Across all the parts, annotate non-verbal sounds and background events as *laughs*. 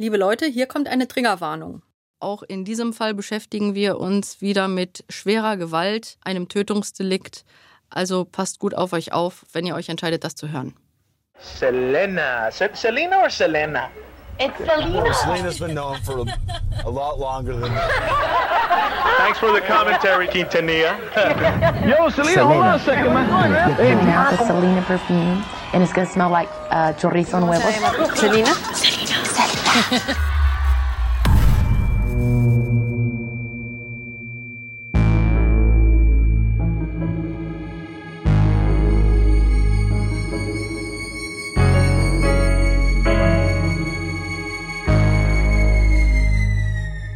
Liebe Leute, hier kommt eine Triggerwarnung. Auch in diesem Fall beschäftigen wir uns wieder mit schwerer Gewalt, einem Tötungsdelikt. Also passt gut auf euch auf, wenn ihr euch entscheidet, das zu hören. Selena. Se- Selena or Selena? It's Selena. Well, Selena's been known for a, a lot longer than Thanks for the commentary, Quintanilla. *laughs* Yo, Selena, hold on a second, man. Coming out the Selena perfume, and it's gonna smell like uh, chorizo nuevo. Selina? *laughs*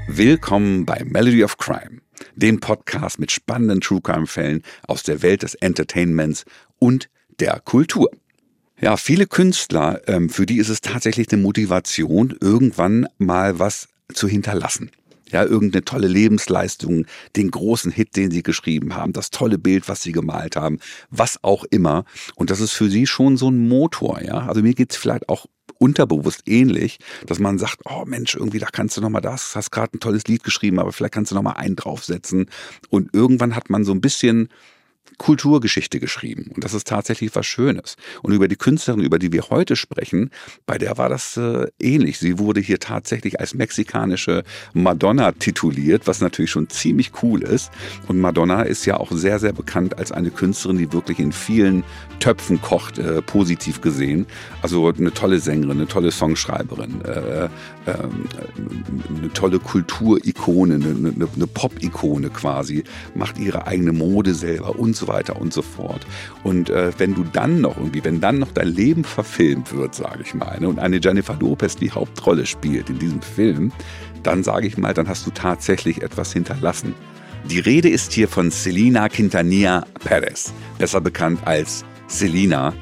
Willkommen bei Melody of Crime, dem Podcast mit spannenden True Crime Fällen aus der Welt des Entertainments und der Kultur. Ja, viele Künstler, ähm, für die ist es tatsächlich eine Motivation, irgendwann mal was zu hinterlassen. Ja, irgendeine tolle Lebensleistung, den großen Hit, den sie geschrieben haben, das tolle Bild, was sie gemalt haben, was auch immer. Und das ist für sie schon so ein Motor, ja. Also mir geht's vielleicht auch unterbewusst ähnlich, dass man sagt, oh Mensch, irgendwie da kannst du noch mal das, hast gerade ein tolles Lied geschrieben, aber vielleicht kannst du noch mal einen draufsetzen. Und irgendwann hat man so ein bisschen Kulturgeschichte geschrieben. Und das ist tatsächlich was Schönes. Und über die Künstlerin, über die wir heute sprechen, bei der war das äh, ähnlich. Sie wurde hier tatsächlich als mexikanische Madonna tituliert, was natürlich schon ziemlich cool ist. Und Madonna ist ja auch sehr, sehr bekannt als eine Künstlerin, die wirklich in vielen Töpfen kocht, äh, positiv gesehen. Also eine tolle Sängerin, eine tolle Songschreiberin, äh, ähm, eine tolle Kulturikone, eine, eine Pop-Ikone quasi, macht ihre eigene Mode selber und so weiter und so fort. Und äh, wenn du dann noch irgendwie, wenn dann noch dein Leben verfilmt wird, sage ich mal, ne, und eine Jennifer Lopez die Hauptrolle spielt in diesem Film, dann sage ich mal, dann hast du tatsächlich etwas hinterlassen. Die Rede ist hier von Selena Quintanilla Perez, besser bekannt als Selena,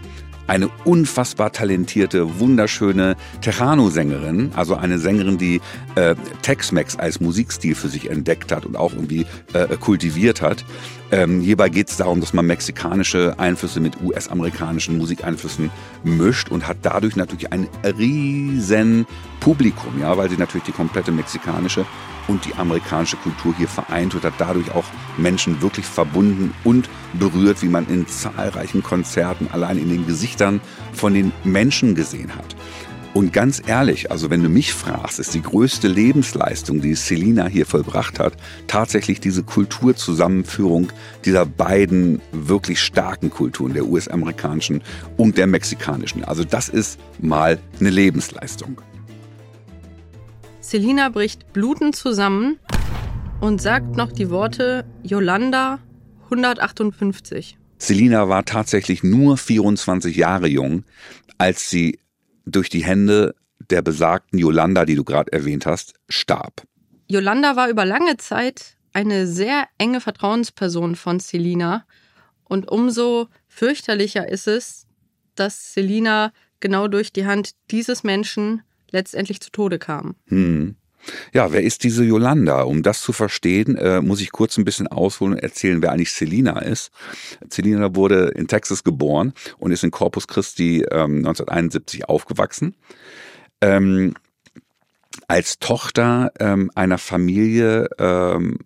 eine unfassbar talentierte, wunderschöne Tejano-Sängerin, also eine Sängerin, die äh, Tex-Mex als Musikstil für sich entdeckt hat und auch irgendwie äh, kultiviert hat. Ähm, hierbei geht es darum, dass man mexikanische Einflüsse mit US-amerikanischen Musikeinflüssen mischt und hat dadurch natürlich ein riesen Publikum, ja, weil sie natürlich die komplette mexikanische und die amerikanische Kultur hier vereint und hat dadurch auch Menschen wirklich verbunden und berührt, wie man in zahlreichen Konzerten allein in den Gesichtern von den Menschen gesehen hat. Und ganz ehrlich, also wenn du mich fragst, ist die größte Lebensleistung, die Selina hier vollbracht hat, tatsächlich diese Kulturzusammenführung dieser beiden wirklich starken Kulturen, der US-amerikanischen und der mexikanischen. Also das ist mal eine Lebensleistung. Selina bricht blutend zusammen und sagt noch die Worte Yolanda 158. Selina war tatsächlich nur 24 Jahre jung, als sie durch die Hände der besagten Yolanda, die du gerade erwähnt hast, starb. Yolanda war über lange Zeit eine sehr enge Vertrauensperson von Selina und umso fürchterlicher ist es, dass Selina genau durch die Hand dieses Menschen letztendlich zu Tode kam. Hm. Ja, wer ist diese Yolanda? Um das zu verstehen, äh, muss ich kurz ein bisschen ausholen und erzählen, wer eigentlich Selina ist. Selina wurde in Texas geboren und ist in Corpus Christi ähm, 1971 aufgewachsen. Ähm, als Tochter ähm, einer Familie ähm,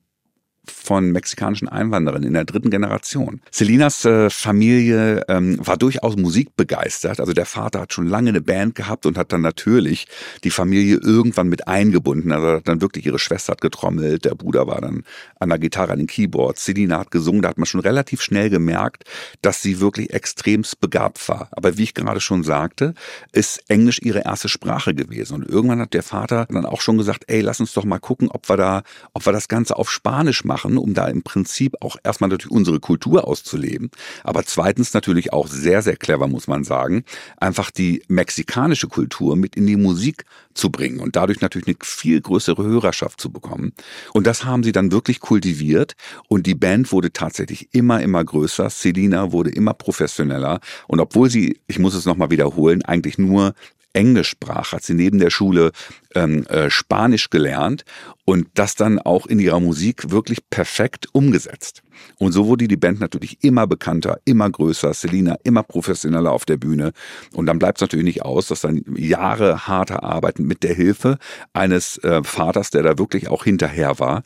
von mexikanischen Einwanderern in der dritten Generation. Selinas äh, Familie ähm, war durchaus musikbegeistert. Also der Vater hat schon lange eine Band gehabt und hat dann natürlich die Familie irgendwann mit eingebunden. Also hat dann wirklich ihre Schwester hat getrommelt, der Bruder war dann an der Gitarre, an den Keyboards. Selina hat gesungen. Da hat man schon relativ schnell gemerkt, dass sie wirklich extremst begabt war. Aber wie ich gerade schon sagte, ist Englisch ihre erste Sprache gewesen. Und irgendwann hat der Vater dann auch schon gesagt, ey, lass uns doch mal gucken, ob wir da, ob wir das Ganze auf Spanisch machen machen, um da im Prinzip auch erstmal natürlich unsere Kultur auszuleben. Aber zweitens natürlich auch sehr, sehr clever, muss man sagen, einfach die mexikanische Kultur mit in die Musik zu bringen und dadurch natürlich eine viel größere Hörerschaft zu bekommen. Und das haben sie dann wirklich kultiviert und die Band wurde tatsächlich immer, immer größer. Selina wurde immer professioneller und obwohl sie, ich muss es nochmal wiederholen, eigentlich nur Englisch sprach, hat sie neben der Schule ähm, äh, Spanisch gelernt und das dann auch in ihrer Musik wirklich perfekt umgesetzt. Und so wurde die Band natürlich immer bekannter, immer größer, Selina immer professioneller auf der Bühne. Und dann bleibt es natürlich nicht aus, dass dann Jahre harter Arbeiten mit der Hilfe eines äh, Vaters, der da wirklich auch hinterher war,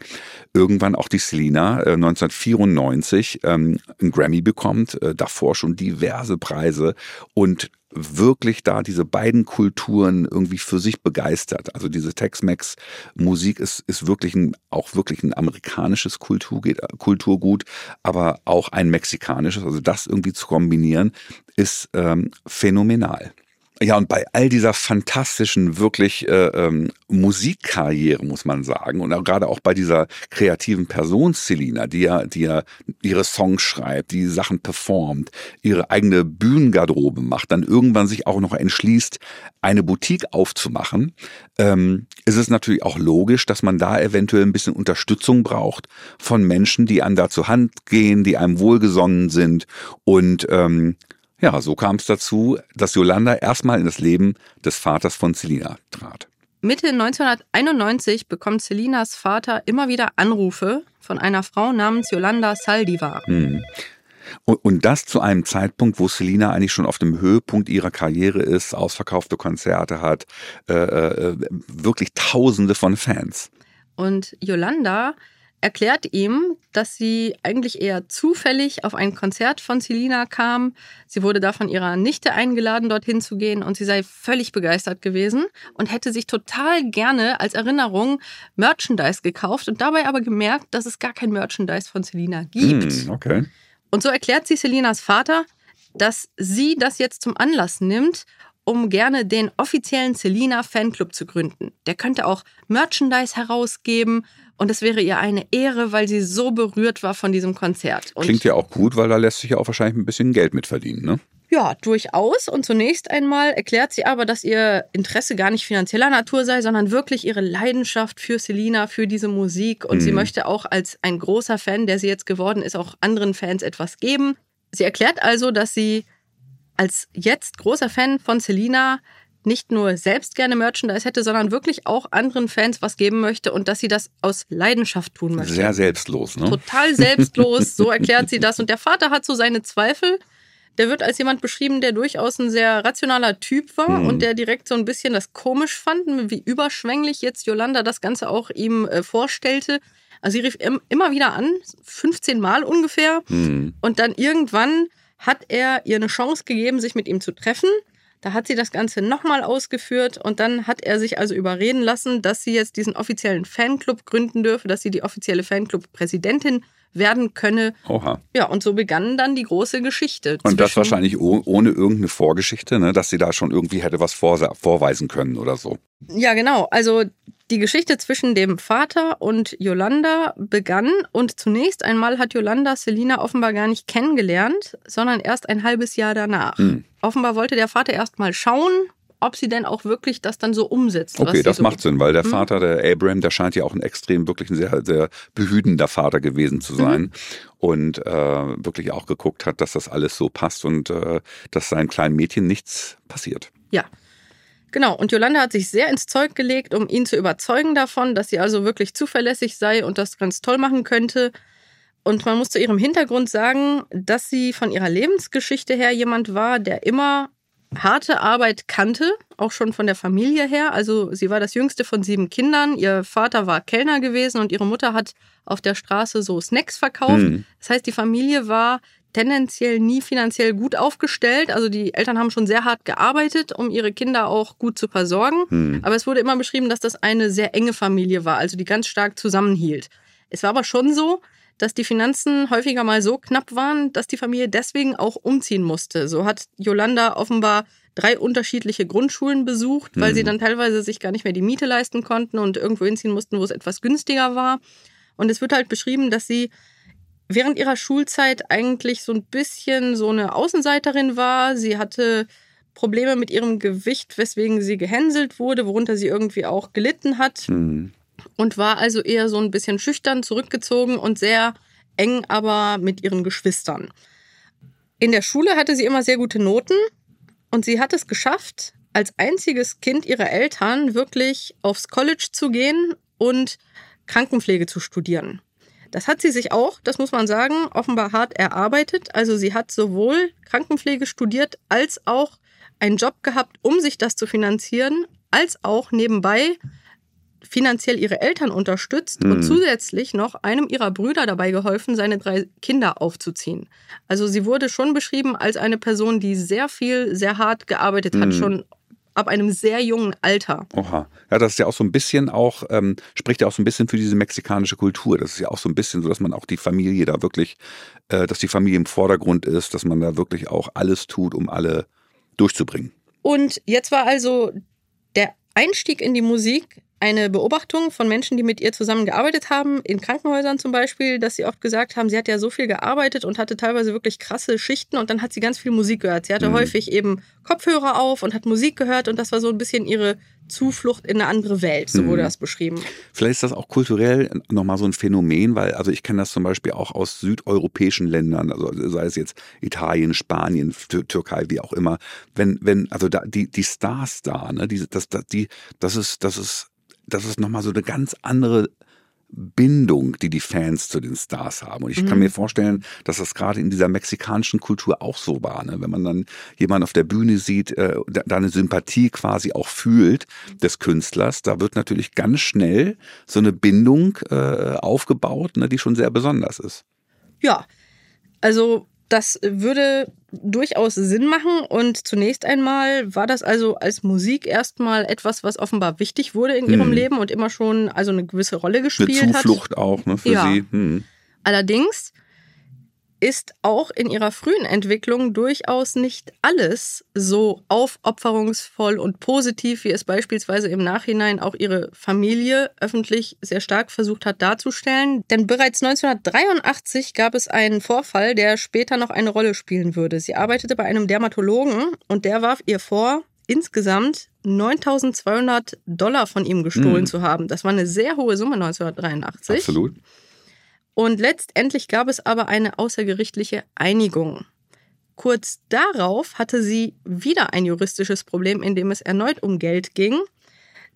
irgendwann auch die Selina äh, 1994 ähm, einen Grammy bekommt, äh, davor schon diverse Preise und wirklich da diese beiden Kulturen irgendwie für sich begeistert. Also diese Tex-Mex-Musik ist, ist wirklich ein, auch wirklich ein amerikanisches Kulturgut, aber auch ein mexikanisches. Also das irgendwie zu kombinieren, ist ähm, phänomenal. Ja, und bei all dieser fantastischen, wirklich äh, ähm, Musikkarriere, muss man sagen, und auch gerade auch bei dieser kreativen Person Selina, die ja, die ja ihre Songs schreibt, die Sachen performt, ihre eigene Bühnengarderobe macht, dann irgendwann sich auch noch entschließt, eine Boutique aufzumachen, ähm, ist es natürlich auch logisch, dass man da eventuell ein bisschen Unterstützung braucht von Menschen, die einem da zur Hand gehen, die einem wohlgesonnen sind und ähm, ja, so kam es dazu, dass Yolanda erstmal in das Leben des Vaters von Selina trat. Mitte 1991 bekommt Selinas Vater immer wieder Anrufe von einer Frau namens Yolanda Saldivar. Hm. Und, das zu einem Zeitpunkt, wo Selina eigentlich schon auf dem Höhepunkt ihrer Karriere ist, ausverkaufte Konzerte hat, äh, äh, wirklich Tausende von Fans. Und Yolanda erklärt ihm, dass sie eigentlich eher zufällig auf ein Konzert von Selina kam. Sie wurde da von ihrer Nichte eingeladen, dorthin zu gehen und sie sei völlig begeistert gewesen und hätte sich total gerne als Erinnerung Merchandise gekauft und dabei aber gemerkt, dass es gar kein Merchandise von Selina gibt. Hm, okay. Und so erklärt sie Selinas Vater, dass sie das jetzt zum Anlass nimmt, um gerne den offiziellen Selina Fanclub zu gründen. Der könnte auch Merchandise herausgeben und es wäre ihr eine Ehre, weil sie so berührt war von diesem Konzert. Und Klingt ja auch gut, weil da lässt sich ja auch wahrscheinlich ein bisschen Geld mitverdienen, ne? Ja, durchaus. Und zunächst einmal erklärt sie aber, dass ihr Interesse gar nicht finanzieller Natur sei, sondern wirklich ihre Leidenschaft für Selina, für diese Musik. Und mhm. sie möchte auch als ein großer Fan, der sie jetzt geworden ist, auch anderen Fans etwas geben. Sie erklärt also, dass sie als jetzt großer Fan von Selina nicht nur selbst gerne Merchandise hätte, sondern wirklich auch anderen Fans was geben möchte und dass sie das aus Leidenschaft tun möchte. Sehr selbstlos, ne? Total selbstlos, so erklärt sie das. Und der Vater hat so seine Zweifel. Der wird als jemand beschrieben, der durchaus ein sehr rationaler Typ war hm. und der direkt so ein bisschen das komisch fand, wie überschwänglich jetzt Yolanda das Ganze auch ihm äh, vorstellte. Also sie rief im, immer wieder an, 15 Mal ungefähr. Hm. Und dann irgendwann hat er ihr eine Chance gegeben, sich mit ihm zu treffen. Da hat sie das Ganze nochmal ausgeführt und dann hat er sich also überreden lassen, dass sie jetzt diesen offiziellen Fanclub gründen dürfe, dass sie die offizielle Fanclub-Präsidentin werden könne. Oha. Ja, und so begann dann die große Geschichte. Und das wahrscheinlich ohne irgendeine Vorgeschichte, ne? dass sie da schon irgendwie hätte was vorweisen können oder so. Ja, genau. Also die Geschichte zwischen dem Vater und Yolanda begann und zunächst einmal hat Yolanda Selina offenbar gar nicht kennengelernt, sondern erst ein halbes Jahr danach. Hm. Offenbar wollte der Vater erst mal schauen, ob sie denn auch wirklich das dann so umsetzt. Okay, das so macht Sinn, weil der hm. Vater, der Abraham, der scheint ja auch ein extrem, wirklich ein sehr, sehr behütender Vater gewesen zu sein mhm. und äh, wirklich auch geguckt hat, dass das alles so passt und äh, dass seinem kleinen Mädchen nichts passiert. Ja. Genau, und Jolanda hat sich sehr ins Zeug gelegt, um ihn zu überzeugen davon, dass sie also wirklich zuverlässig sei und das ganz toll machen könnte. Und man muss zu ihrem Hintergrund sagen, dass sie von ihrer Lebensgeschichte her jemand war, der immer harte Arbeit kannte, auch schon von der Familie her. Also sie war das jüngste von sieben Kindern. Ihr Vater war Kellner gewesen und ihre Mutter hat auf der Straße so Snacks verkauft. Mhm. Das heißt, die Familie war tendenziell nie finanziell gut aufgestellt. Also die Eltern haben schon sehr hart gearbeitet, um ihre Kinder auch gut zu versorgen. Hm. Aber es wurde immer beschrieben, dass das eine sehr enge Familie war, also die ganz stark zusammenhielt. Es war aber schon so, dass die Finanzen häufiger mal so knapp waren, dass die Familie deswegen auch umziehen musste. So hat Yolanda offenbar drei unterschiedliche Grundschulen besucht, weil hm. sie dann teilweise sich gar nicht mehr die Miete leisten konnten und irgendwo hinziehen mussten, wo es etwas günstiger war. Und es wird halt beschrieben, dass sie während ihrer Schulzeit eigentlich so ein bisschen so eine Außenseiterin war. Sie hatte Probleme mit ihrem Gewicht, weswegen sie gehänselt wurde, worunter sie irgendwie auch gelitten hat. Mhm. Und war also eher so ein bisschen schüchtern, zurückgezogen und sehr eng aber mit ihren Geschwistern. In der Schule hatte sie immer sehr gute Noten und sie hat es geschafft, als einziges Kind ihrer Eltern wirklich aufs College zu gehen und Krankenpflege zu studieren. Das hat sie sich auch, das muss man sagen, offenbar hart erarbeitet. Also sie hat sowohl Krankenpflege studiert als auch einen Job gehabt, um sich das zu finanzieren, als auch nebenbei finanziell ihre Eltern unterstützt Mhm. und zusätzlich noch einem ihrer Brüder dabei geholfen, seine drei Kinder aufzuziehen. Also sie wurde schon beschrieben als eine Person, die sehr viel, sehr hart gearbeitet hat, Mhm. schon ab einem sehr jungen Alter. Oha. Ja, das ist ja auch so ein bisschen auch, ähm, spricht ja auch so ein bisschen für diese mexikanische Kultur. Das ist ja auch so ein bisschen so, dass man auch die Familie da wirklich, äh, dass die Familie im Vordergrund ist, dass man da wirklich auch alles tut, um alle durchzubringen. Und jetzt war also der Einstieg in die Musik eine Beobachtung von Menschen, die mit ihr zusammengearbeitet haben, in Krankenhäusern zum Beispiel, dass sie oft gesagt haben, sie hat ja so viel gearbeitet und hatte teilweise wirklich krasse Schichten und dann hat sie ganz viel Musik gehört. Sie hatte Mhm. häufig eben Kopfhörer auf und hat Musik gehört und das war so ein bisschen ihre Zuflucht in eine andere Welt, so Mhm. wurde das beschrieben. Vielleicht ist das auch kulturell nochmal so ein Phänomen, weil, also ich kenne das zum Beispiel auch aus südeuropäischen Ländern, also sei es jetzt Italien, Spanien, Tür- Türkei, wie auch immer. Wenn, wenn, also da, die, die Stars da, ne, diese, das, das, die, das ist, das ist, das ist nochmal so eine ganz andere Bindung, die die Fans zu den Stars haben. Und ich kann Mhm. mir vorstellen, dass das gerade in dieser mexikanischen Kultur auch so war. Ne? Wenn man dann jemanden auf der Bühne sieht, äh, da, eine Sympathie quasi auch fühlt des Künstlers, da wird natürlich ganz schnell so eine Bindung äh, aufgebaut, ne, die schon sehr besonders ist. Ja, also das würde durchaus Sinn machen und zunächst einmal war das also als Musik erstmal etwas, was offenbar wichtig wurde in ihrem Hm. Leben und immer schon also eine gewisse Rolle Eine gespielt hat. Zuflucht auch ne, für Ja. sie. Hm. Allerdings ist auch in ihrer frühen Entwicklung durchaus nicht alles so aufopferungsvoll und positiv, wie es beispielsweise im Nachhinein auch ihre Familie öffentlich sehr stark versucht hat darzustellen. Denn bereits 1983 gab es einen Vorfall, der später noch eine Rolle spielen würde. Sie arbeitete bei einem Dermatologen und der warf ihr vor, insgesamt 9200 Dollar von ihm gestohlen Mhm. zu haben. Das war eine sehr hohe Summe 1983. Absolut. Und letztendlich gab es aber eine außergerichtliche Einigung. Kurz darauf hatte sie wieder ein juristisches Problem, in dem es erneut um Geld ging.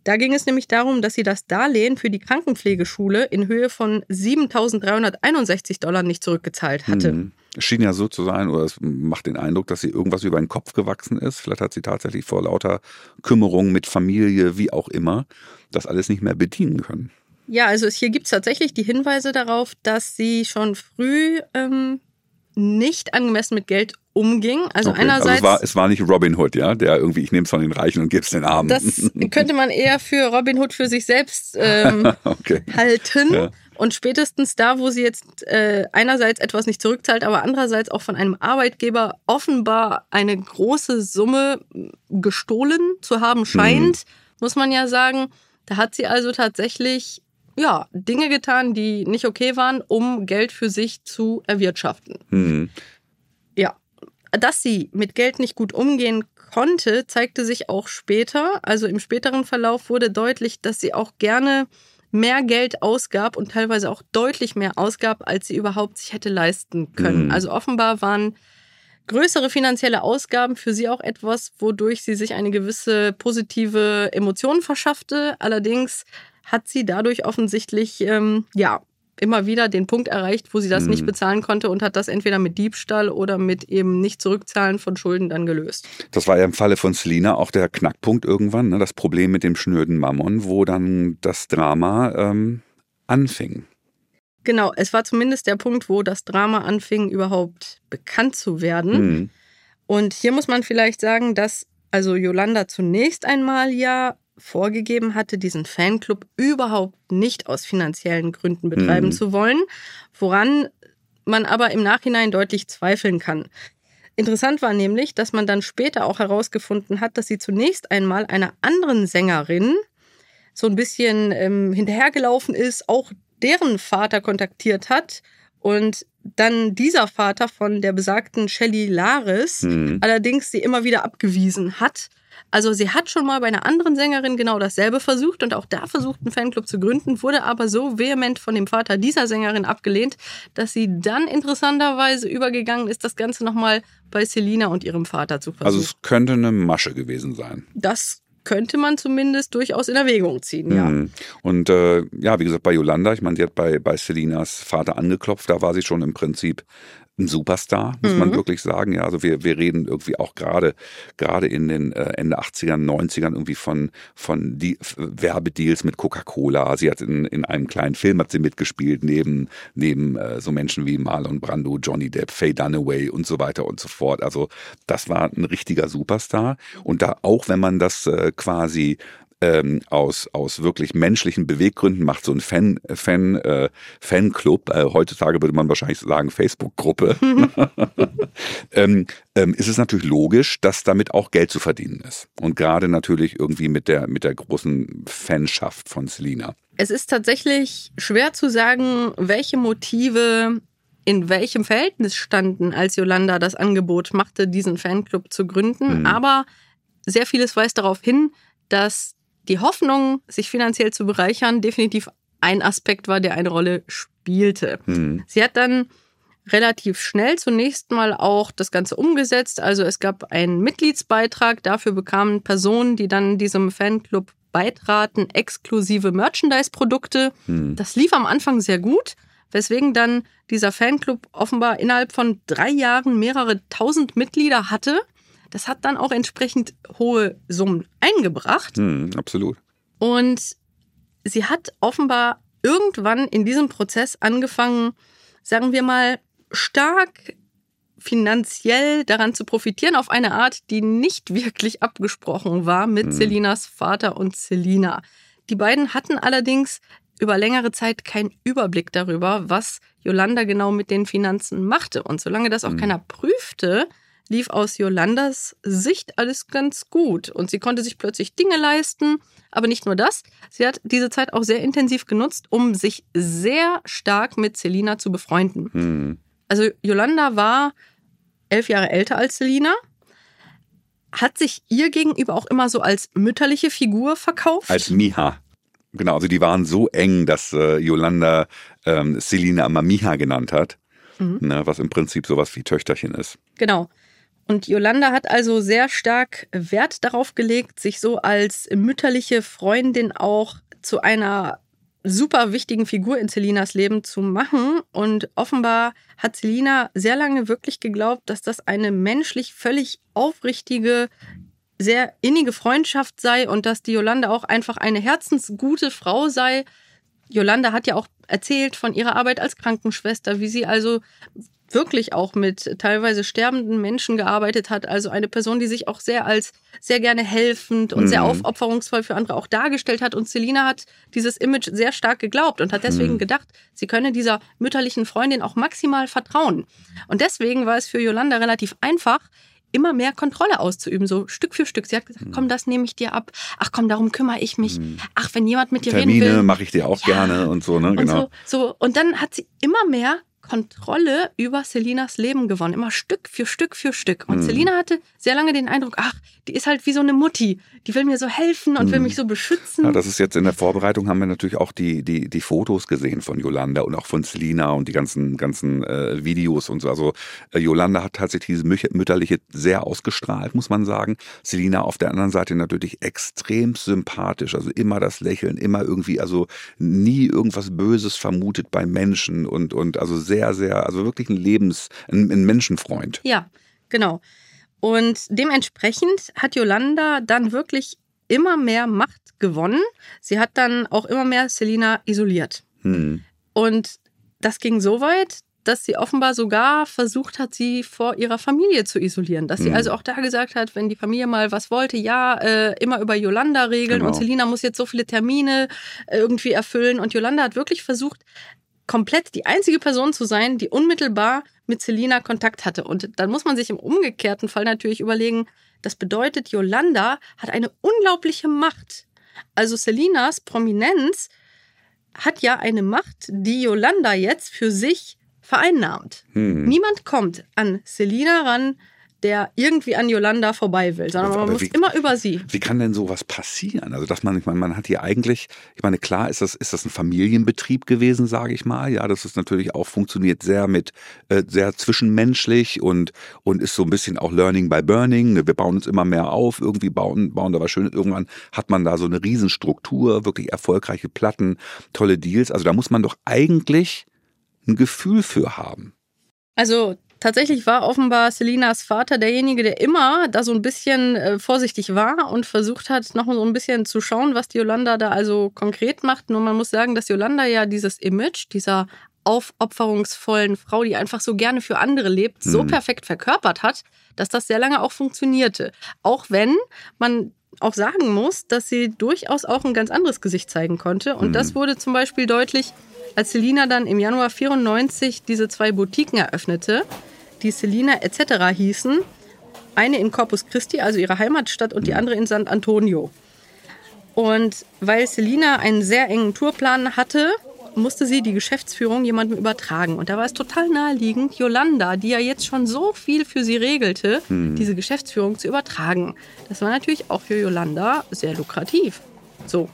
Da ging es nämlich darum, dass sie das Darlehen für die Krankenpflegeschule in Höhe von 7.361 Dollar nicht zurückgezahlt hatte. Hm. Es schien ja so zu sein, oder es macht den Eindruck, dass sie irgendwas über den Kopf gewachsen ist. Vielleicht hat sie tatsächlich vor lauter Kümmerung mit Familie, wie auch immer, das alles nicht mehr bedienen können. Ja, also hier gibt es tatsächlich die Hinweise darauf, dass sie schon früh ähm, nicht angemessen mit Geld umging. Also Okay. einerseits. also es, war, es war nicht Robin Hood, ja, der irgendwie, ich nehme es von den Reichen und gebe es den Armen. Das könnte man eher für Robin Hood für sich selbst ähm, *laughs* okay. halten. Ja. Und spätestens da, wo sie jetzt äh, einerseits etwas nicht zurückzahlt, aber andererseits auch von einem Arbeitgeber offenbar eine große Summe gestohlen zu haben scheint, muss man ja sagen, da hat sie also tatsächlich ja, Dinge getan, die nicht okay waren, um Geld für sich zu erwirtschaften. Hm. Ja, dass sie mit Geld nicht gut umgehen konnte, zeigte sich auch später. Also im späteren Verlauf wurde deutlich, dass sie auch gerne mehr Geld ausgab und teilweise auch deutlich mehr ausgab, als sie überhaupt sich hätte leisten können. Mhm. Also offenbar waren größere finanzielle Ausgaben für sie auch etwas, wodurch sie sich eine gewisse positive Emotion verschaffte. Allerdings hat sie dadurch offensichtlich ähm, ja immer wieder den Punkt erreicht, wo sie das Mhm. nicht bezahlen konnte und hat das entweder mit Diebstahl oder mit eben nicht zurückzahlen von Schulden dann gelöst. Das war ja im Falle von Selina auch der Knackpunkt irgendwann, ne? das Problem mit dem schnöden Mammon, wo dann das Drama ähm, anfing. Genau, es war zumindest der Punkt, wo das Drama anfing, überhaupt bekannt zu werden. Hm. Und hier muss man vielleicht sagen, dass also Yolanda zunächst einmal ja vorgegeben hatte, diesen Fanclub überhaupt nicht aus finanziellen Gründen betreiben Mhm. zu wollen, woran man aber im Nachhinein deutlich zweifeln kann. Interessant war nämlich, dass man dann später auch herausgefunden hat, dass sie zunächst einmal einer anderen Sängerin so ein bisschen ähm, hinterhergelaufen ist, auch deren Vater kontaktiert hat und dann dieser Vater von der besagten Shelley Laris Hm. allerdings sie immer wieder abgewiesen hat Also sie hat schon mal bei einer anderen Sängerin genau dasselbe versucht und auch da versucht, einen Fanclub zu gründen, wurde aber so vehement von dem Vater dieser Sängerin abgelehnt, dass sie dann interessanterweise übergegangen ist, das Ganze nochmal bei Selina und ihrem Vater zu versuchen. Also es könnte eine Masche gewesen sein. Das könnte man zumindest durchaus in Erwägung ziehen, ja. Mhm. Und äh, ja, wie gesagt, bei Yolanda, ich meine, sie hat bei, bei Selinas Vater angeklopft, da war sie schon im Prinzip ein Superstar, muss man wirklich sagen. Ja, also wir, wir reden irgendwie auch gerade gerade in den äh, Ende 80ern, 90ern irgendwie von von die F- Werbedeals mit Coca-Cola. Sie hat in, in einem kleinen Film hat sie mitgespielt neben neben äh, so Menschen wie Marlon Brando, Johnny Depp, Faye Dunaway und so weiter und so fort. Also das war ein richtiger Superstar und da auch wenn man das äh, quasi ähm, aus, aus wirklich menschlichen Beweggründen macht so ein Fan, Fan, äh, Fanclub, äh, heutzutage würde man wahrscheinlich sagen Facebook-Gruppe, *laughs* ähm, ähm, ist es natürlich logisch, dass damit auch Geld zu verdienen ist. Und gerade natürlich irgendwie mit der, mit der großen Fanschaft von Selina. Es ist tatsächlich schwer zu sagen, welche Motive in welchem Verhältnis standen, als Yolanda das Angebot machte, diesen Fanclub zu gründen. Mhm. Aber sehr vieles weist darauf hin, dass die Hoffnung, sich finanziell zu bereichern, definitiv ein Aspekt war, der eine Rolle spielte. Hm. Sie hat dann relativ schnell zunächst mal auch das Ganze umgesetzt. Also es gab einen Mitgliedsbeitrag, dafür bekamen Personen, die dann diesem Fanclub beitraten, exklusive Merchandise-Produkte. Hm. Das lief am Anfang sehr gut, weswegen dann dieser Fanclub offenbar innerhalb von drei Jahren mehrere tausend Mitglieder hatte. Das hat dann auch entsprechend hohe Summen eingebracht. Hm, absolut. Und sie hat offenbar irgendwann in diesem Prozess angefangen, sagen wir mal, stark finanziell daran zu profitieren, auf eine Art, die nicht wirklich abgesprochen war mit Mhm. Selinas Vater und Selina. Die beiden hatten allerdings über längere Zeit keinen Überblick darüber, was Yolanda genau mit den Finanzen machte. Und solange das auch Mhm. keiner prüfte, lief aus Yolandas Sicht alles ganz gut. Und sie konnte sich plötzlich Dinge leisten. Aber nicht nur das, sie hat diese Zeit auch sehr intensiv genutzt, um sich sehr stark mit Selina zu befreunden. Hm. Also Yolanda war elf Jahre älter als Selina, hat sich ihr gegenüber auch immer so als mütterliche Figur verkauft. Als Miha. Genau, also die waren so eng, dass äh, Yolanda ähm, Selina immer Miha genannt hat. Mhm. Ne, was im Prinzip sowas wie Töchterchen ist. Genau. Und Yolanda hat also sehr stark Wert darauf gelegt, sich so als mütterliche Freundin auch zu einer super wichtigen Figur in Selinas Leben zu machen. Und offenbar hat Selina sehr lange wirklich geglaubt, dass das eine menschlich völlig aufrichtige, sehr innige Freundschaft sei und dass die Yolanda auch einfach eine herzensgute Frau sei. Yolanda hat ja auch erzählt von ihrer Arbeit als Krankenschwester, wie sie also wirklich auch mit teilweise sterbenden Menschen gearbeitet hat. Also eine Person, die sich auch sehr als sehr gerne helfend und sehr Mhm. aufopferungsvoll für andere auch dargestellt hat. Und Selina hat dieses Image sehr stark geglaubt und hat deswegen Mhm. gedacht, sie könne dieser mütterlichen Freundin auch maximal vertrauen. Und deswegen war es für Yolanda relativ einfach, immer mehr Kontrolle auszuüben, so Stück für Stück. Sie hat gesagt, komm, das nehme ich dir ab. Ach komm, darum kümmere ich mich. Ach, wenn jemand mit dir reden will. Termine mache ich dir auch Ja. gerne und so, ne? Und Genau. so, so, und dann hat sie immer mehr Kontrolle über Selinas Leben gewonnen, immer Stück für Stück für Stück. Und Mhm. Selina hatte sehr lange den Eindruck, ach, die ist halt wie so eine Mutti, die will mir so helfen und will mich so beschützen. Mhm. Ja, das ist jetzt in der Vorbereitung haben wir natürlich auch die, die, die Fotos gesehen von Yolanda und auch von Selina und die ganzen, ganzen äh, Videos und so. Also äh, Yolanda hat tatsächlich diese Mü- mütterliche sehr ausgestrahlt, muss man sagen. Selina auf der anderen Seite natürlich extrem sympathisch, also immer das Lächeln, immer irgendwie, also nie irgendwas Böses vermutet bei Menschen und, und also sehr, sehr, also wirklich ein Lebens-, ein, ein Menschenfreund. Ja, genau. Und dementsprechend hat Yolanda dann wirklich immer mehr Macht gewonnen. Sie hat dann auch immer mehr Selina isoliert. Hm. Und das ging so weit, dass sie offenbar sogar versucht hat, sie vor ihrer Familie zu isolieren. Dass sie Mhm. also auch da gesagt hat, wenn die Familie mal was wollte, ja, äh, immer über Yolanda regeln Genau. und Selina muss jetzt so viele Termine äh, irgendwie erfüllen. Und Yolanda hat wirklich versucht, komplett die einzige Person zu sein, die unmittelbar mit Selina Kontakt hatte. Und dann muss man sich im umgekehrten Fall natürlich überlegen, das bedeutet, Yolanda hat eine unglaubliche Macht. Also Selinas Prominenz hat ja eine Macht, die Yolanda jetzt für sich vereinnahmt. Hm. Niemand kommt an Selina ran, der irgendwie an Yolanda vorbei will, sondern man Aber muss wie- immer über sie. Wie kann denn sowas passieren? Also, dass man, ich meine, man hat hier eigentlich, ich meine, klar ist das, ist das ein Familienbetrieb gewesen, sage ich mal. Ja, das ist natürlich auch funktioniert sehr mit, äh, sehr zwischenmenschlich und, und ist so ein bisschen auch Learning by Burning. Ne, Wir bauen uns immer mehr auf, irgendwie bauen, bauen da was Schönes. Irgendwann hat man da so eine Riesenstruktur, wirklich erfolgreiche Platten, tolle Deals. Also, da muss man doch eigentlich ein Gefühl für haben. Also tatsächlich war offenbar Selinas Vater derjenige, der immer da so ein bisschen äh, vorsichtig war und versucht hat, noch so ein bisschen zu schauen, was die Yolanda da also konkret macht. Nur man muss sagen, dass Yolanda ja dieses Image dieser aufopferungsvollen Frau, die einfach so gerne für andere lebt, so Mhm. perfekt verkörpert hat, dass das sehr lange auch funktionierte. Auch wenn man auch sagen muss, dass sie durchaus auch ein ganz anderes Gesicht zeigen konnte. Und Mhm. das wurde zum Beispiel deutlich, als Selina dann im Januar 94 diese zwei Boutiquen eröffnete, die Selina etc. hießen. Eine in Corpus Christi, also ihrer Heimatstadt, und die andere in San Antonio. Und weil Selina einen sehr engen Tourplan hatte, musste sie die Geschäftsführung jemandem übertragen. Und da war es total naheliegend, Yolanda, die ja jetzt schon so viel für sie regelte, diese Geschäftsführung zu übertragen. Das war natürlich auch für Yolanda sehr lukrativ. So.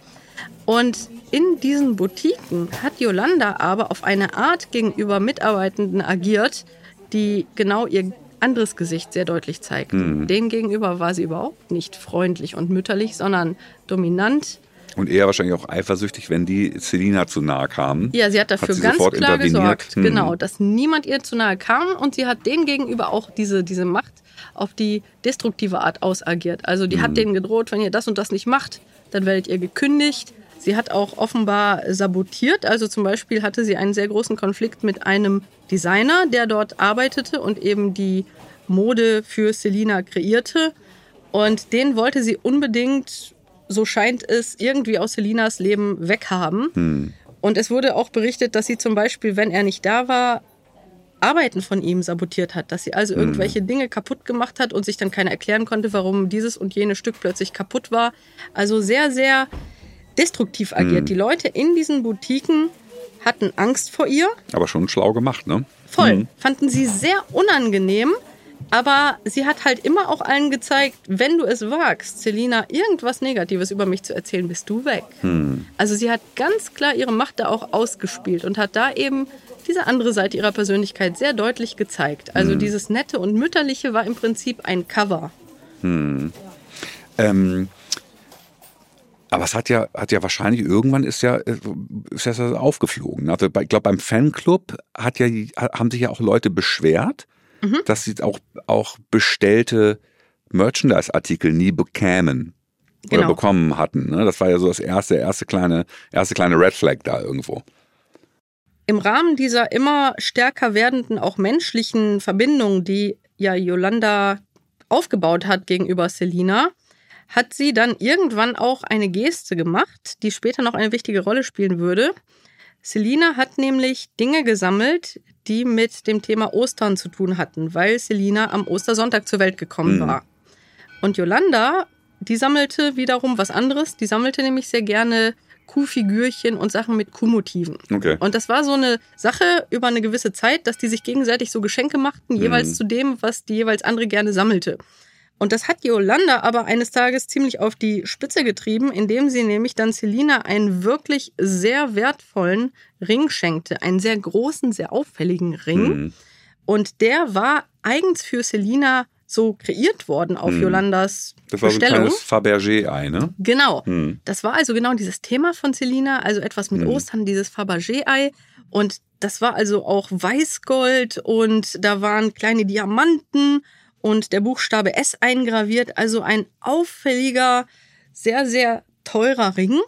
Und in diesen Boutiquen hat Yolanda aber auf eine Art gegenüber Mitarbeitenden agiert, die genau ihr anderes Gesicht sehr deutlich zeigt. Denen gegenüber war sie überhaupt nicht freundlich und mütterlich, sondern dominant. Und eher wahrscheinlich auch eifersüchtig, wenn die Selina zu nahe kamen. Ja, sie hat dafür sie ganz klar gesorgt, Hm. genau, dass niemand ihr zu nahe kam und sie hat denen gegenüber auch diese, diese Macht auf die destruktive Art ausagiert. Also die Hm. hat denen gedroht, wenn ihr das und das nicht macht, dann werdet ihr gekündigt. Sie hat auch offenbar sabotiert. Also zum Beispiel hatte sie einen sehr großen Konflikt mit einem Designer, der dort arbeitete und eben die Mode für Selina kreierte. Und den wollte sie unbedingt, so scheint es, irgendwie aus Selinas Leben weghaben. Und es wurde auch berichtet, dass sie zum Beispiel, wenn er nicht da war, Arbeiten von ihm sabotiert hat, dass sie also irgendwelche Dinge kaputt gemacht hat und sich dann keiner erklären konnte, warum dieses und jenes Stück plötzlich kaputt war. Also sehr, sehr destruktiv agiert. Die Leute in diesen Boutiquen hatten Angst vor ihr, Aber schon schlau gemacht, ne? voll, fanden sie sehr unangenehm. Aber sie hat halt immer auch allen gezeigt, wenn du es wagst, Selina, irgendwas Negatives über mich zu erzählen, bist du weg. Also sie hat ganz klar ihre Macht da auch ausgespielt und hat da eben diese andere Seite ihrer Persönlichkeit sehr deutlich gezeigt. Also dieses Nette und Mütterliche war im Prinzip ein Cover. Ähm, aber es hat ja, hat ja wahrscheinlich irgendwann ist ja, äh, ist ja aufgeflogen. Also bei, ich glaube, beim Fanclub hat ja, haben sich ja auch Leute beschwert, Mhm. dass sie auch, auch bestellte Merchandise-Artikel nie bekämen oder Genau. bekommen hatten. Ne? Das war ja so das erste, erste kleine, erste kleine Red Flag da irgendwo. Im Rahmen dieser immer stärker werdenden, auch menschlichen Verbindung, die ja Yolanda aufgebaut hat gegenüber Selina, hat sie dann irgendwann auch eine Geste gemacht, die später noch eine wichtige Rolle spielen würde. Selina hat nämlich Dinge gesammelt, die mit dem Thema Ostern zu tun hatten, weil Selina am Ostersonntag zur Welt gekommen Mhm. war. Und Yolanda, die sammelte wiederum was anderes. Die sammelte nämlich sehr gerne Kuhfigürchen und Sachen mit Kuhmotiven. Okay. Und das war so eine Sache über eine gewisse Zeit, dass die sich gegenseitig so Geschenke machten, jeweils Mhm. zu dem, was die jeweils andere gerne sammelte. Und das hat Yolanda aber eines Tages ziemlich auf die Spitze getrieben, indem sie nämlich dann Selina einen wirklich sehr wertvollen Ring schenkte. Einen sehr großen, sehr auffälligen Ring. Mhm. Und der war eigens für Selina so kreiert worden auf Mhm. Yolandas Das war so ein Bestellung. kleines Fabergé-Ei, ne? Genau. Mhm. Das war also genau dieses Thema von Selina, also etwas mit Mhm. Ostern, dieses Fabergé-Ei. Und das war also auch Weißgold und da waren kleine Diamanten und der Buchstabe S eingraviert. Also ein auffälliger, sehr, sehr teurer Ring.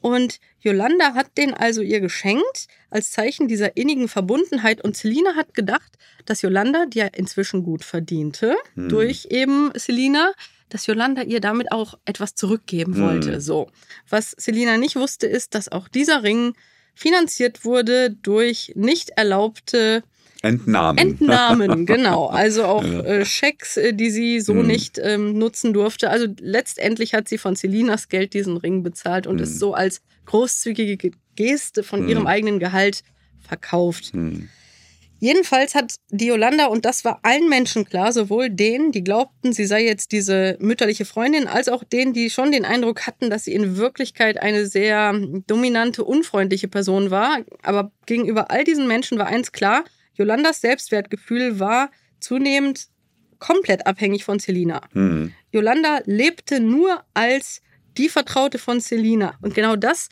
Und Yolanda hat den also ihr geschenkt als Zeichen dieser innigen Verbundenheit. Und Selina hat gedacht, dass Yolanda, die ja inzwischen gut verdiente, Hm. durch eben Selina, dass Yolanda ihr damit auch etwas zurückgeben Hm. wollte. So. Was Selina nicht wusste, ist, dass auch dieser Ring finanziert wurde durch nicht erlaubte Entnahmen. Entnahmen, *laughs* genau. Also auch äh, Schecks, äh, die sie so Hm. nicht ähm, nutzen durfte. Also letztendlich hat sie von Selinas Geld diesen Ring bezahlt und Hm. ist so als großzügige Geste von Hm. ihrem eigenen Gehalt verkauft. Hm. Jedenfalls hat die Yolanda, und das war allen Menschen klar, sowohl denen, die glaubten, sie sei jetzt diese mütterliche Freundin, als auch denen, die schon den Eindruck hatten, dass sie in Wirklichkeit eine sehr dominante, unfreundliche Person war. Aber gegenüber all diesen Menschen war eins klar, Yolandas Selbstwertgefühl war zunehmend komplett abhängig von Selina. Hm. Yolanda lebte nur als die Vertraute von Selina. Und genau das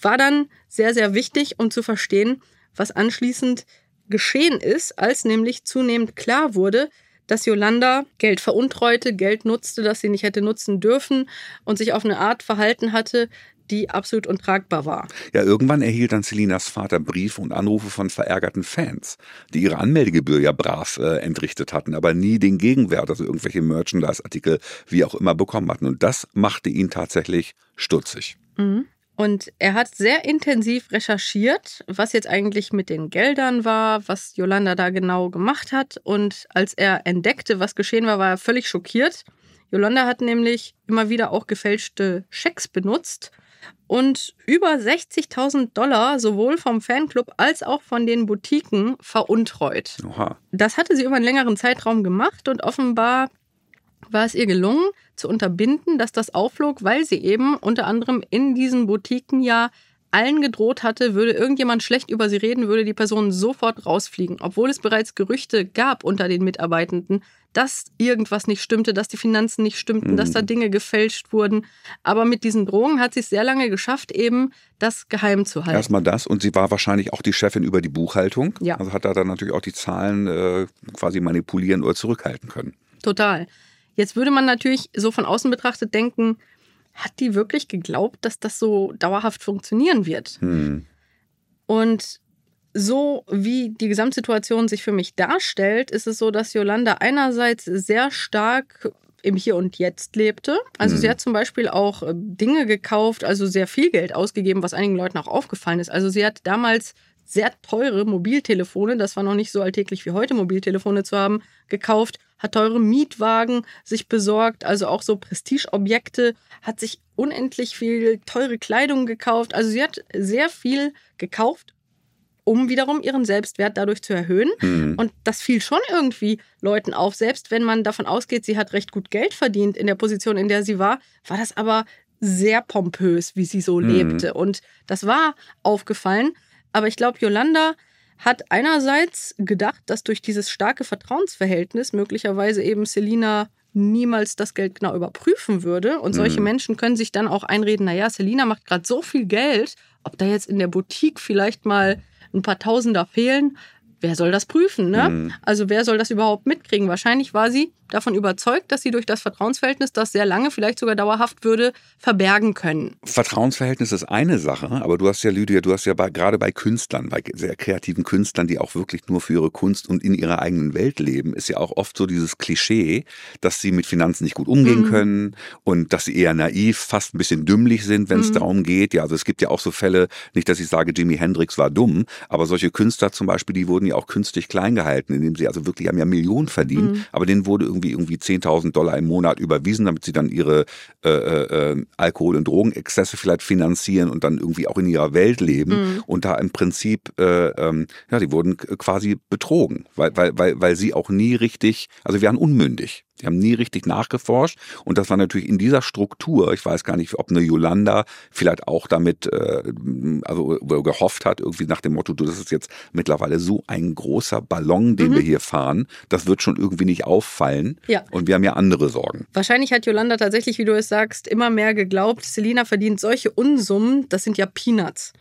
war dann sehr, sehr wichtig, um zu verstehen, was anschließend geschehen ist, als nämlich zunehmend klar wurde, dass Yolanda Geld veruntreute, Geld nutzte, das sie nicht hätte nutzen dürfen und sich auf eine Art verhalten hatte, die absolut untragbar war. Ja, irgendwann erhielt dann Selinas Vater Briefe und Anrufe von verärgerten Fans, die ihre Anmeldegebühr ja brav äh, entrichtet hatten, aber nie den Gegenwert, also irgendwelche Merchandise-Artikel, wie auch immer, bekommen hatten. Und das machte ihn tatsächlich stutzig. Mhm. Und er hat sehr intensiv recherchiert, was jetzt eigentlich mit den Geldern war, was Yolanda da genau gemacht hat. Und als er entdeckte, was geschehen war, war er völlig schockiert. Yolanda hat nämlich immer wieder auch gefälschte Schecks benutzt und über 60.000 Dollar sowohl vom Fanclub als auch von den Boutiquen veruntreut. Oha. Das hatte sie über einen längeren Zeitraum gemacht und offenbar war es ihr gelungen, zu unterbinden, dass das aufflog, weil sie eben unter anderem in diesen Boutiquen ja allen gedroht hatte, würde irgendjemand schlecht über sie reden, würde die Person sofort rausfliegen. Obwohl es bereits Gerüchte gab unter den Mitarbeitenden, dass irgendwas nicht stimmte, dass die Finanzen nicht stimmten, Mhm. dass da Dinge gefälscht wurden. Aber mit diesen Drohungen hat sie es sehr lange geschafft, eben das geheim zu halten. Erstmal das und sie war wahrscheinlich auch die Chefin über die Buchhaltung. Ja. Also hat da dann natürlich auch die Zahlen äh, quasi manipulieren oder zurückhalten können. Total. Jetzt würde man natürlich so von außen betrachtet denken, hat die wirklich geglaubt, dass das so dauerhaft funktionieren wird? Hm. Und so wie die Gesamtsituation sich für mich darstellt, ist es so, dass Yolanda einerseits sehr stark im Hier und Jetzt lebte. Also Mhm. sie hat zum Beispiel auch äh, Dinge gekauft, also sehr viel Geld ausgegeben, was einigen Leuten auch aufgefallen ist. Also sie hat damals sehr teure Mobiltelefone, das war noch nicht so alltäglich wie heute, Mobiltelefone zu haben, gekauft, hat teure Mietwagen sich besorgt, also auch so Prestigeobjekte, hat sich unendlich viel teure Kleidung gekauft. Also sie hat sehr viel gekauft, um wiederum ihren Selbstwert dadurch zu erhöhen. Hm. Und das fiel schon irgendwie Leuten auf. Selbst wenn man davon ausgeht, sie hat recht gut Geld verdient in der Position, in der sie war, war das aber sehr pompös, wie sie so Mhm. lebte. Und das war aufgefallen. Aber ich glaube, Yolanda hat einerseits gedacht, dass durch dieses starke Vertrauensverhältnis möglicherweise eben Selina niemals das Geld genau überprüfen würde. Und solche Mhm. Menschen können sich dann auch einreden, naja, Selina macht gerade so viel Geld, ob da jetzt in der Boutique vielleicht mal ein paar Tausender fehlen, wer soll das prüfen, ne? Mhm. Also wer soll das überhaupt mitkriegen? Wahrscheinlich war sie davon überzeugt, dass sie durch das Vertrauensverhältnis, das sehr lange, vielleicht sogar dauerhaft würde, verbergen können. Vertrauensverhältnis ist eine Sache, aber du hast ja, Lydia, du hast ja bei, gerade bei Künstlern, bei sehr kreativen Künstlern, die auch wirklich nur für ihre Kunst und in ihrer eigenen Welt leben, ist ja auch oft so dieses Klischee, dass sie mit Finanzen nicht gut umgehen Mhm. können und dass sie eher naiv, fast ein bisschen dümmlich sind, wenn es Mhm. darum geht. Ja, also es gibt ja auch so Fälle, nicht, dass ich sage, Jimi Hendrix war dumm, aber solche Künstler zum Beispiel, die wurden ja auch künstlich klein gehalten, indem sie also wirklich haben ja Millionen verdient, Mhm. aber denen wurde irgendwie irgendwie 10.000 Dollar im Monat überwiesen, damit sie dann ihre äh, äh, äh, Alkohol- und Drogenexzesse vielleicht finanzieren und dann irgendwie auch in ihrer Welt leben Mhm. und da im Prinzip, äh, ähm, ja, die wurden quasi betrogen, weil, weil, weil, weil sie auch nie richtig, also wir waren unmündig. Die haben nie richtig nachgeforscht und das war natürlich in dieser Struktur, ich weiß gar nicht, ob eine Yolanda vielleicht auch damit äh, also gehofft hat, irgendwie nach dem Motto, du, das ist jetzt mittlerweile so ein großer Ballon, den Mhm. wir hier fahren, das wird schon irgendwie nicht auffallen Ja. und wir haben ja andere Sorgen. Wahrscheinlich hat Yolanda tatsächlich, wie du es sagst, immer mehr geglaubt, Selina verdient solche Unsummen, das sind ja Peanuts.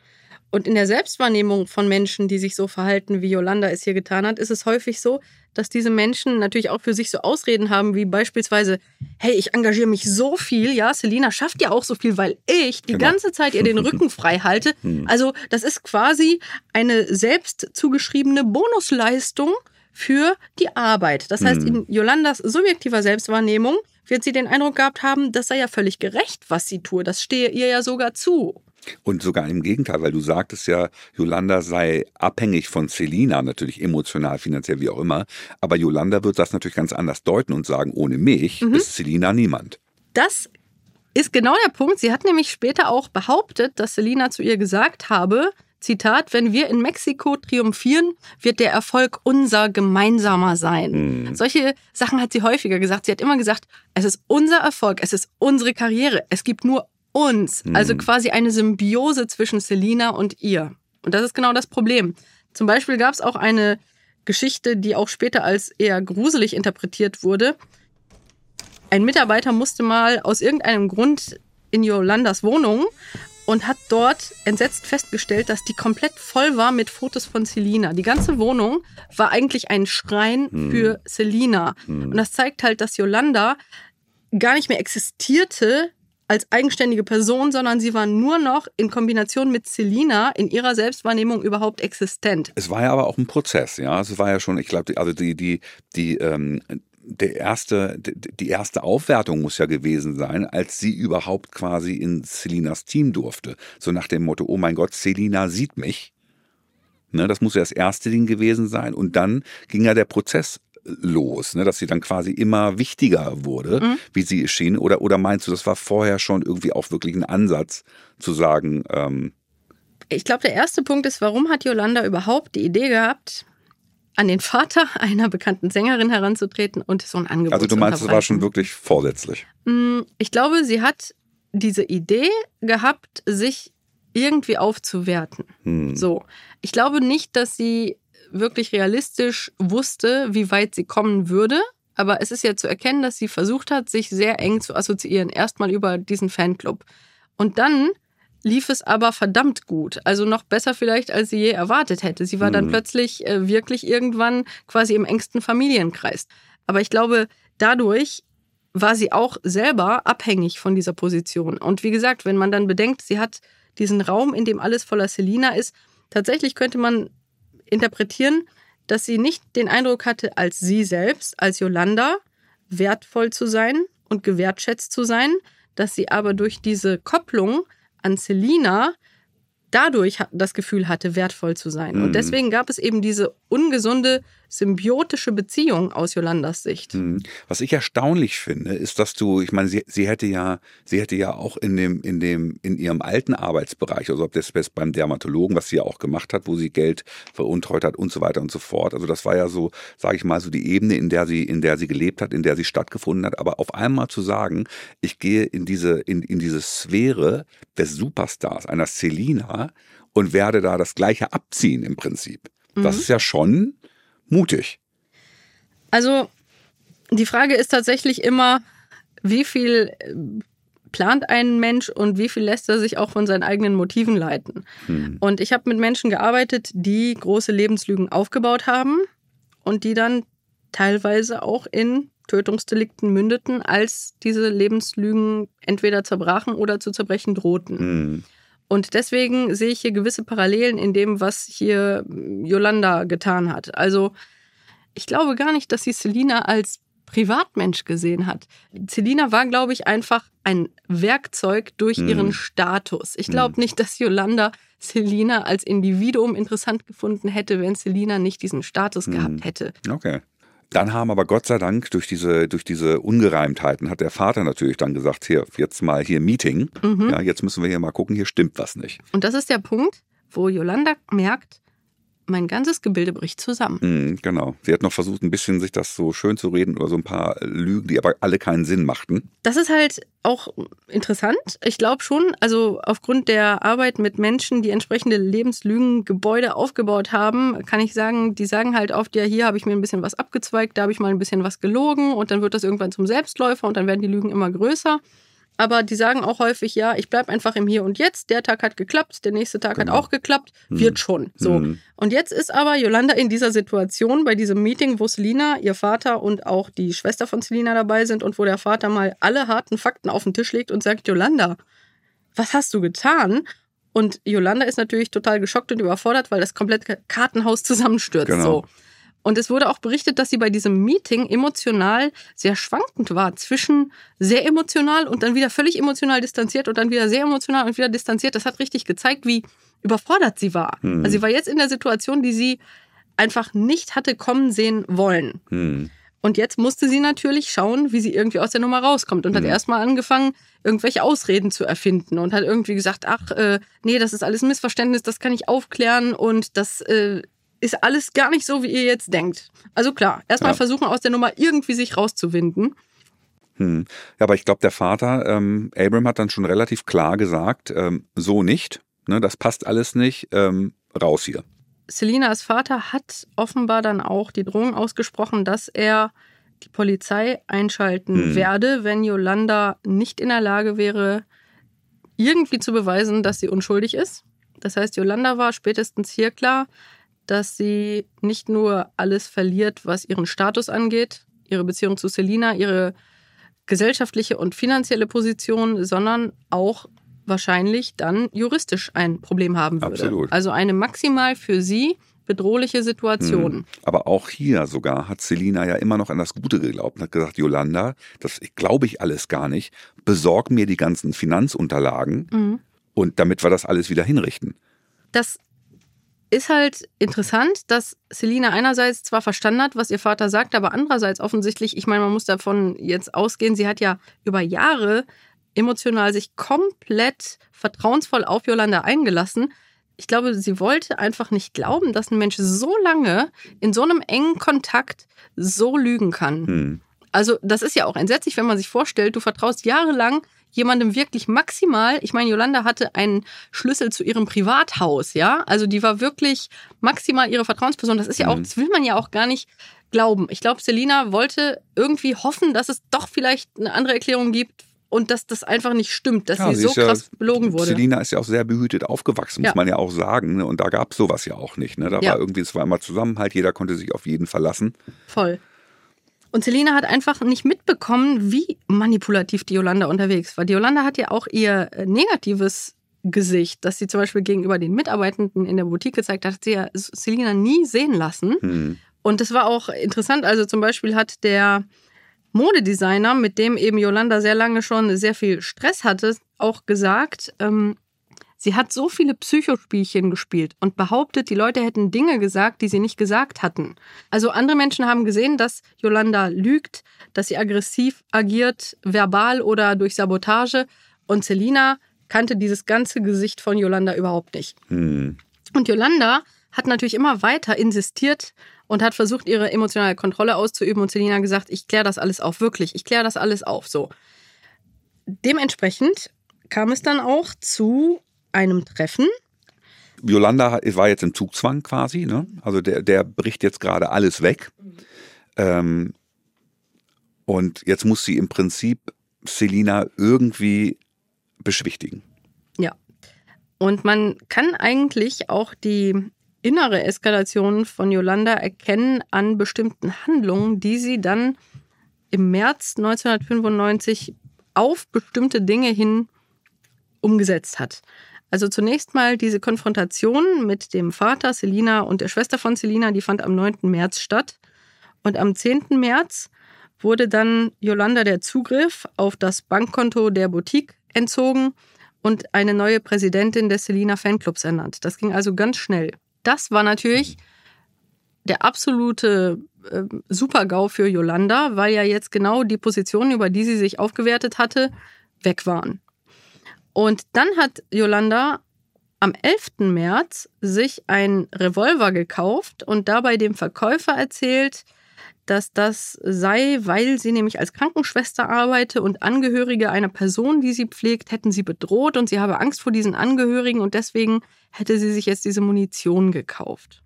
Und in der Selbstwahrnehmung von Menschen, die sich so verhalten, wie Yolanda es hier getan hat, ist es häufig so, dass diese Menschen natürlich auch für sich so Ausreden haben, wie beispielsweise, hey, ich engagiere mich so viel, ja, Selina schafft ja auch so viel, weil ich die Genau. ganze Zeit ihr den *laughs* Rücken frei halte. Hm. Also das ist quasi eine selbst zugeschriebene Bonusleistung für die Arbeit. Das heißt, Hm. in Yolandas subjektiver Selbstwahrnehmung wird sie den Eindruck gehabt haben, das sei ja völlig gerecht, was sie tue. Das stehe ihr ja sogar zu. Und sogar im Gegenteil, weil du sagtest ja, Yolanda sei abhängig von Selina, natürlich emotional, finanziell, wie auch immer. Aber Yolanda wird das natürlich ganz anders deuten und sagen, ohne mich Mhm. ist Selina niemand. Das ist genau der Punkt. Sie hat nämlich später auch behauptet, dass Selina zu ihr gesagt habe, Zitat, wenn wir in Mexiko triumphieren, wird der Erfolg unser gemeinsamer sein. Mhm. Solche Sachen hat sie häufiger gesagt. Sie hat immer gesagt, es ist unser Erfolg, es ist unsere Karriere, es gibt nur uns. Mhm. Also quasi eine Symbiose zwischen Selina und ihr. Und das ist genau das Problem. Zum Beispiel gab es auch eine Geschichte, die auch später als eher gruselig interpretiert wurde. Ein Mitarbeiter musste mal aus irgendeinem Grund in Yolandas Wohnung und hat dort entsetzt festgestellt, dass die komplett voll war mit Fotos von Selina. Die ganze Wohnung war eigentlich ein Schrein für Selina. Und das zeigt halt, dass Yolanda gar nicht mehr existierte als eigenständige Person, sondern sie war nur noch in Kombination mit Selina in ihrer Selbstwahrnehmung überhaupt existent. Es war ja aber auch ein Prozess, ja. Es war ja schon, ich glaube, also die, die, die, ähm, der erste, die erste Aufwertung muss ja gewesen sein, als sie überhaupt quasi in Selinas Team durfte. So nach dem Motto, oh mein Gott, Selina sieht mich. Ne, das muss ja das erste Ding gewesen sein. Und dann ging ja der Prozess los, ne, dass sie dann quasi immer wichtiger wurde, wie sie schien. Oder, oder meinst du, das war vorher schon irgendwie auch wirklich ein Ansatz zu sagen, ähm, Ich glaube, der erste Punkt ist, warum hat Yolanda überhaupt die Idee gehabt, an den Vater *laughs* einer bekannten Sängerin heranzutreten und so ein Angebot also du zu meinst, es war schon wirklich vorsätzlich. Mm, Ich glaube, sie hat diese Idee gehabt, sich irgendwie aufzuwerten. Hm. So. Ich glaube nicht, dass sie wirklich realistisch wusste, wie weit sie kommen würde. Aber es ist ja zu erkennen, dass sie versucht hat, sich sehr eng zu assoziieren. Erstmal über diesen Fanclub. Und dann lief es aber verdammt gut. Also noch besser vielleicht, als sie je erwartet hätte. Sie war dann Mhm. plötzlich äh, wirklich irgendwann quasi im engsten Familienkreis. Aber ich glaube, dadurch war sie auch selber abhängig von dieser Position. Und wie gesagt, wenn man dann bedenkt, sie hat diesen Raum, in dem alles voller Selina ist, tatsächlich könnte man interpretieren, dass sie nicht den Eindruck hatte, als sie selbst, als Yolanda, wertvoll zu sein und gewertschätzt zu sein, dass sie aber durch diese Kopplung an Selina dadurch das Gefühl hatte, wertvoll zu sein. Mhm. Und deswegen gab es eben diese ungesunde symbiotische Beziehung aus Yolandas Sicht. Hm. Was ich erstaunlich finde, ist, dass du, ich meine, sie, sie hätte ja, sie hätte ja auch in dem, in dem, in ihrem alten Arbeitsbereich, also ob das beim Dermatologen, was sie ja auch gemacht hat, wo sie Geld veruntreut hat und so weiter und so fort. Also das war ja so, sage ich mal, so die Ebene, in der sie, in der sie gelebt hat, in der sie stattgefunden hat. Aber auf einmal zu sagen, ich gehe in diese, in, in diese Sphäre des Superstars, einer Selina und werde da das Gleiche abziehen im Prinzip. Das ist ja schon mutig. Also die Frage ist tatsächlich immer, wie viel äh, plant ein Mensch und wie viel lässt er sich auch von seinen eigenen Motiven leiten. Hm. Und ich habe mit Menschen gearbeitet, die große Lebenslügen aufgebaut haben und die dann teilweise auch in Tötungsdelikten mündeten, als diese Lebenslügen entweder zerbrachen oder zu zerbrechen drohten. Hm. Und deswegen sehe ich hier gewisse Parallelen in dem, was hier Yolanda getan hat. Also ich glaube gar nicht, dass sie Selina als Privatmensch gesehen hat. Selina war, glaube ich, einfach ein Werkzeug durch Hm. ihren Status. Ich glaube nicht, dass Yolanda Selina als Individuum interessant gefunden hätte, wenn Selina nicht diesen Status Hm. gehabt hätte. Okay. Dann haben aber Gott sei Dank durch diese, durch diese Ungereimtheiten hat der Vater natürlich dann gesagt, hier, jetzt mal hier Meeting. Mhm. Ja, jetzt müssen wir hier mal gucken, hier stimmt was nicht. Und das ist der Punkt, wo Yolanda merkt, mein ganzes Gebilde bricht zusammen. Mhm, genau. Sie hat noch versucht, ein bisschen sich das so schön zu reden oder so ein paar Lügen, die aber alle keinen Sinn machten. Das ist halt auch interessant. Ich glaube schon, also aufgrund der Arbeit mit Menschen, die entsprechende Lebenslügengebäude aufgebaut haben, kann ich sagen, die sagen halt oft, ja, hier habe ich mir ein bisschen was abgezweigt, da habe ich mal ein bisschen was gelogen und dann wird das irgendwann zum Selbstläufer und dann werden die Lügen immer größer. Aber die sagen auch häufig, ja, ich bleibe einfach im Hier und Jetzt. Der Tag hat geklappt, der nächste Tag Genau. hat auch geklappt, wird schon. So. Mhm. Und jetzt ist aber Yolanda in dieser Situation bei diesem Meeting, wo Selina, ihr Vater und auch die Schwester von Selina dabei sind und wo der Vater mal alle harten Fakten auf den Tisch legt und sagt, Yolanda, was hast du getan? Und Yolanda ist natürlich total geschockt und überfordert, weil das komplette Kartenhaus zusammenstürzt. Genau. So. Und es wurde auch berichtet, dass sie bei diesem Meeting emotional sehr schwankend war. Zwischen sehr emotional und dann wieder völlig emotional distanziert und dann wieder sehr emotional und wieder distanziert. Das hat richtig gezeigt, wie überfordert sie war. Hm. Also sie war jetzt in der Situation, die sie einfach nicht hatte kommen sehen wollen. Hm. Und jetzt musste sie natürlich schauen, wie sie irgendwie aus der Nummer rauskommt und hat Mhm. erstmal angefangen, irgendwelche Ausreden zu erfinden und hat irgendwie gesagt, ach, äh, nee, das ist alles ein Missverständnis, das kann ich aufklären und das äh, ist alles gar nicht so, wie ihr jetzt denkt. Also klar, erstmal Ja. versuchen, aus der Nummer irgendwie sich rauszuwinden. Hm. Ja, aber ich glaube, der Vater, ähm, Abram, hat dann schon relativ klar gesagt, ähm, so nicht, ne, das passt alles nicht, ähm, raus hier. Selinas Vater hat offenbar dann auch die Drohung ausgesprochen, dass er die Polizei einschalten Hm. werde, wenn Yolanda nicht in der Lage wäre, irgendwie zu beweisen, dass sie unschuldig ist. Das heißt, Yolanda war spätestens hier klar, dass sie nicht nur alles verliert, was ihren Status angeht, ihre Beziehung zu Selina, ihre gesellschaftliche und finanzielle Position, sondern auch wahrscheinlich dann juristisch ein Problem haben würde. Absolut. Also eine maximal für sie bedrohliche Situation. Hm. Aber auch hier sogar hat Selina ja immer noch an das Gute geglaubt und hat gesagt, Yolanda, das glaube ich alles gar nicht, besorg mir die ganzen Finanzunterlagen Mhm. und damit wir das alles wieder hinrichten. Das ist halt interessant, dass Selina einerseits zwar verstanden hat, was ihr Vater sagt, aber andererseits offensichtlich, ich meine, man muss davon jetzt ausgehen, sie hat ja über Jahre emotional sich komplett vertrauensvoll auf Yolanda eingelassen. Ich glaube, sie wollte einfach nicht glauben, dass ein Mensch so lange in so einem engen Kontakt so lügen kann. Hm. Also, das ist ja auch entsetzlich, wenn man sich vorstellt, du vertraust jahrelang jemandem wirklich maximal. Ich meine, Yolanda hatte einen Schlüssel zu ihrem Privathaus, ja? Also, die war wirklich maximal ihre Vertrauensperson. Das ist ja auch, Mhm. das will man ja auch gar nicht glauben. Ich glaube, Selina wollte irgendwie hoffen, dass es doch vielleicht eine andere Erklärung gibt und dass das einfach nicht stimmt, dass Ja, sie so ist ja- krass belogen wurde. Selina ist ja auch sehr behütet aufgewachsen, muss Ja. man ja auch sagen. Ne? Und da gab es sowas ja auch nicht. Ne? Da war irgendwie, es war immer Zusammenhalt, jeder konnte sich auf jeden verlassen. Voll. Und Selina hat einfach nicht mitbekommen, wie manipulativ die Yolanda unterwegs war. Die Yolanda hat ja auch ihr äh, negatives Gesicht, das sie zum Beispiel gegenüber den Mitarbeitenden in der Boutique gezeigt hat, hat sie ja Selina nie sehen lassen. Hm. Und das war auch interessant. Also zum Beispiel hat der Modedesigner, mit dem eben Yolanda sehr lange schon sehr viel Stress hatte, auch gesagt, ähm, sie hat so viele Psychospielchen gespielt und behauptet, die Leute hätten Dinge gesagt, die sie nicht gesagt hatten. Also andere Menschen haben gesehen, dass Yolanda lügt, dass sie aggressiv agiert, verbal oder durch Sabotage. Und Selina kannte dieses ganze Gesicht von Yolanda überhaupt nicht. Hm. Und Yolanda hat natürlich immer weiter insistiert und hat versucht, ihre emotionale Kontrolle auszuüben. Und Selina gesagt, ich kläre das alles auf, wirklich, ich kläre das alles auf. So. Dementsprechend kam es dann auch zu einem Treffen. Yolanda hat- war jetzt im Zugzwang quasi, ne? Also der, der bricht jetzt gerade alles weg. Ähm, und jetzt muss sie im Prinzip Selina irgendwie beschwichtigen. Ja. Und man kann eigentlich auch die innere Eskalation von Yolanda erkennen an bestimmten Handlungen, die sie dann im März 1995 auf bestimmte Dinge hin umgesetzt hat. Also zunächst mal diese Konfrontation mit dem Vater Selina und der Schwester von Selina, die fand am 9. März statt. Und am 10. März wurde dann Yolanda der Zugriff auf das Bankkonto der Boutique entzogen und eine neue Präsidentin des Selina Fanclubs ernannt. Das ging also ganz schnell. Das war natürlich der absolute äh, Super-GAU für Yolanda, weil ja jetzt genau die Positionen, über die sie sich aufgewertet hatte, weg waren. Und dann hat Yolanda am 11. März sich einen Revolver gekauft und dabei dem Verkäufer erzählt, dass das sei, weil sie nämlich als Krankenschwester arbeite und Angehörige einer Person, die sie pflegt, hätten sie bedroht und sie habe Angst vor diesen Angehörigen und deswegen hätte sie sich jetzt diese Munition gekauft.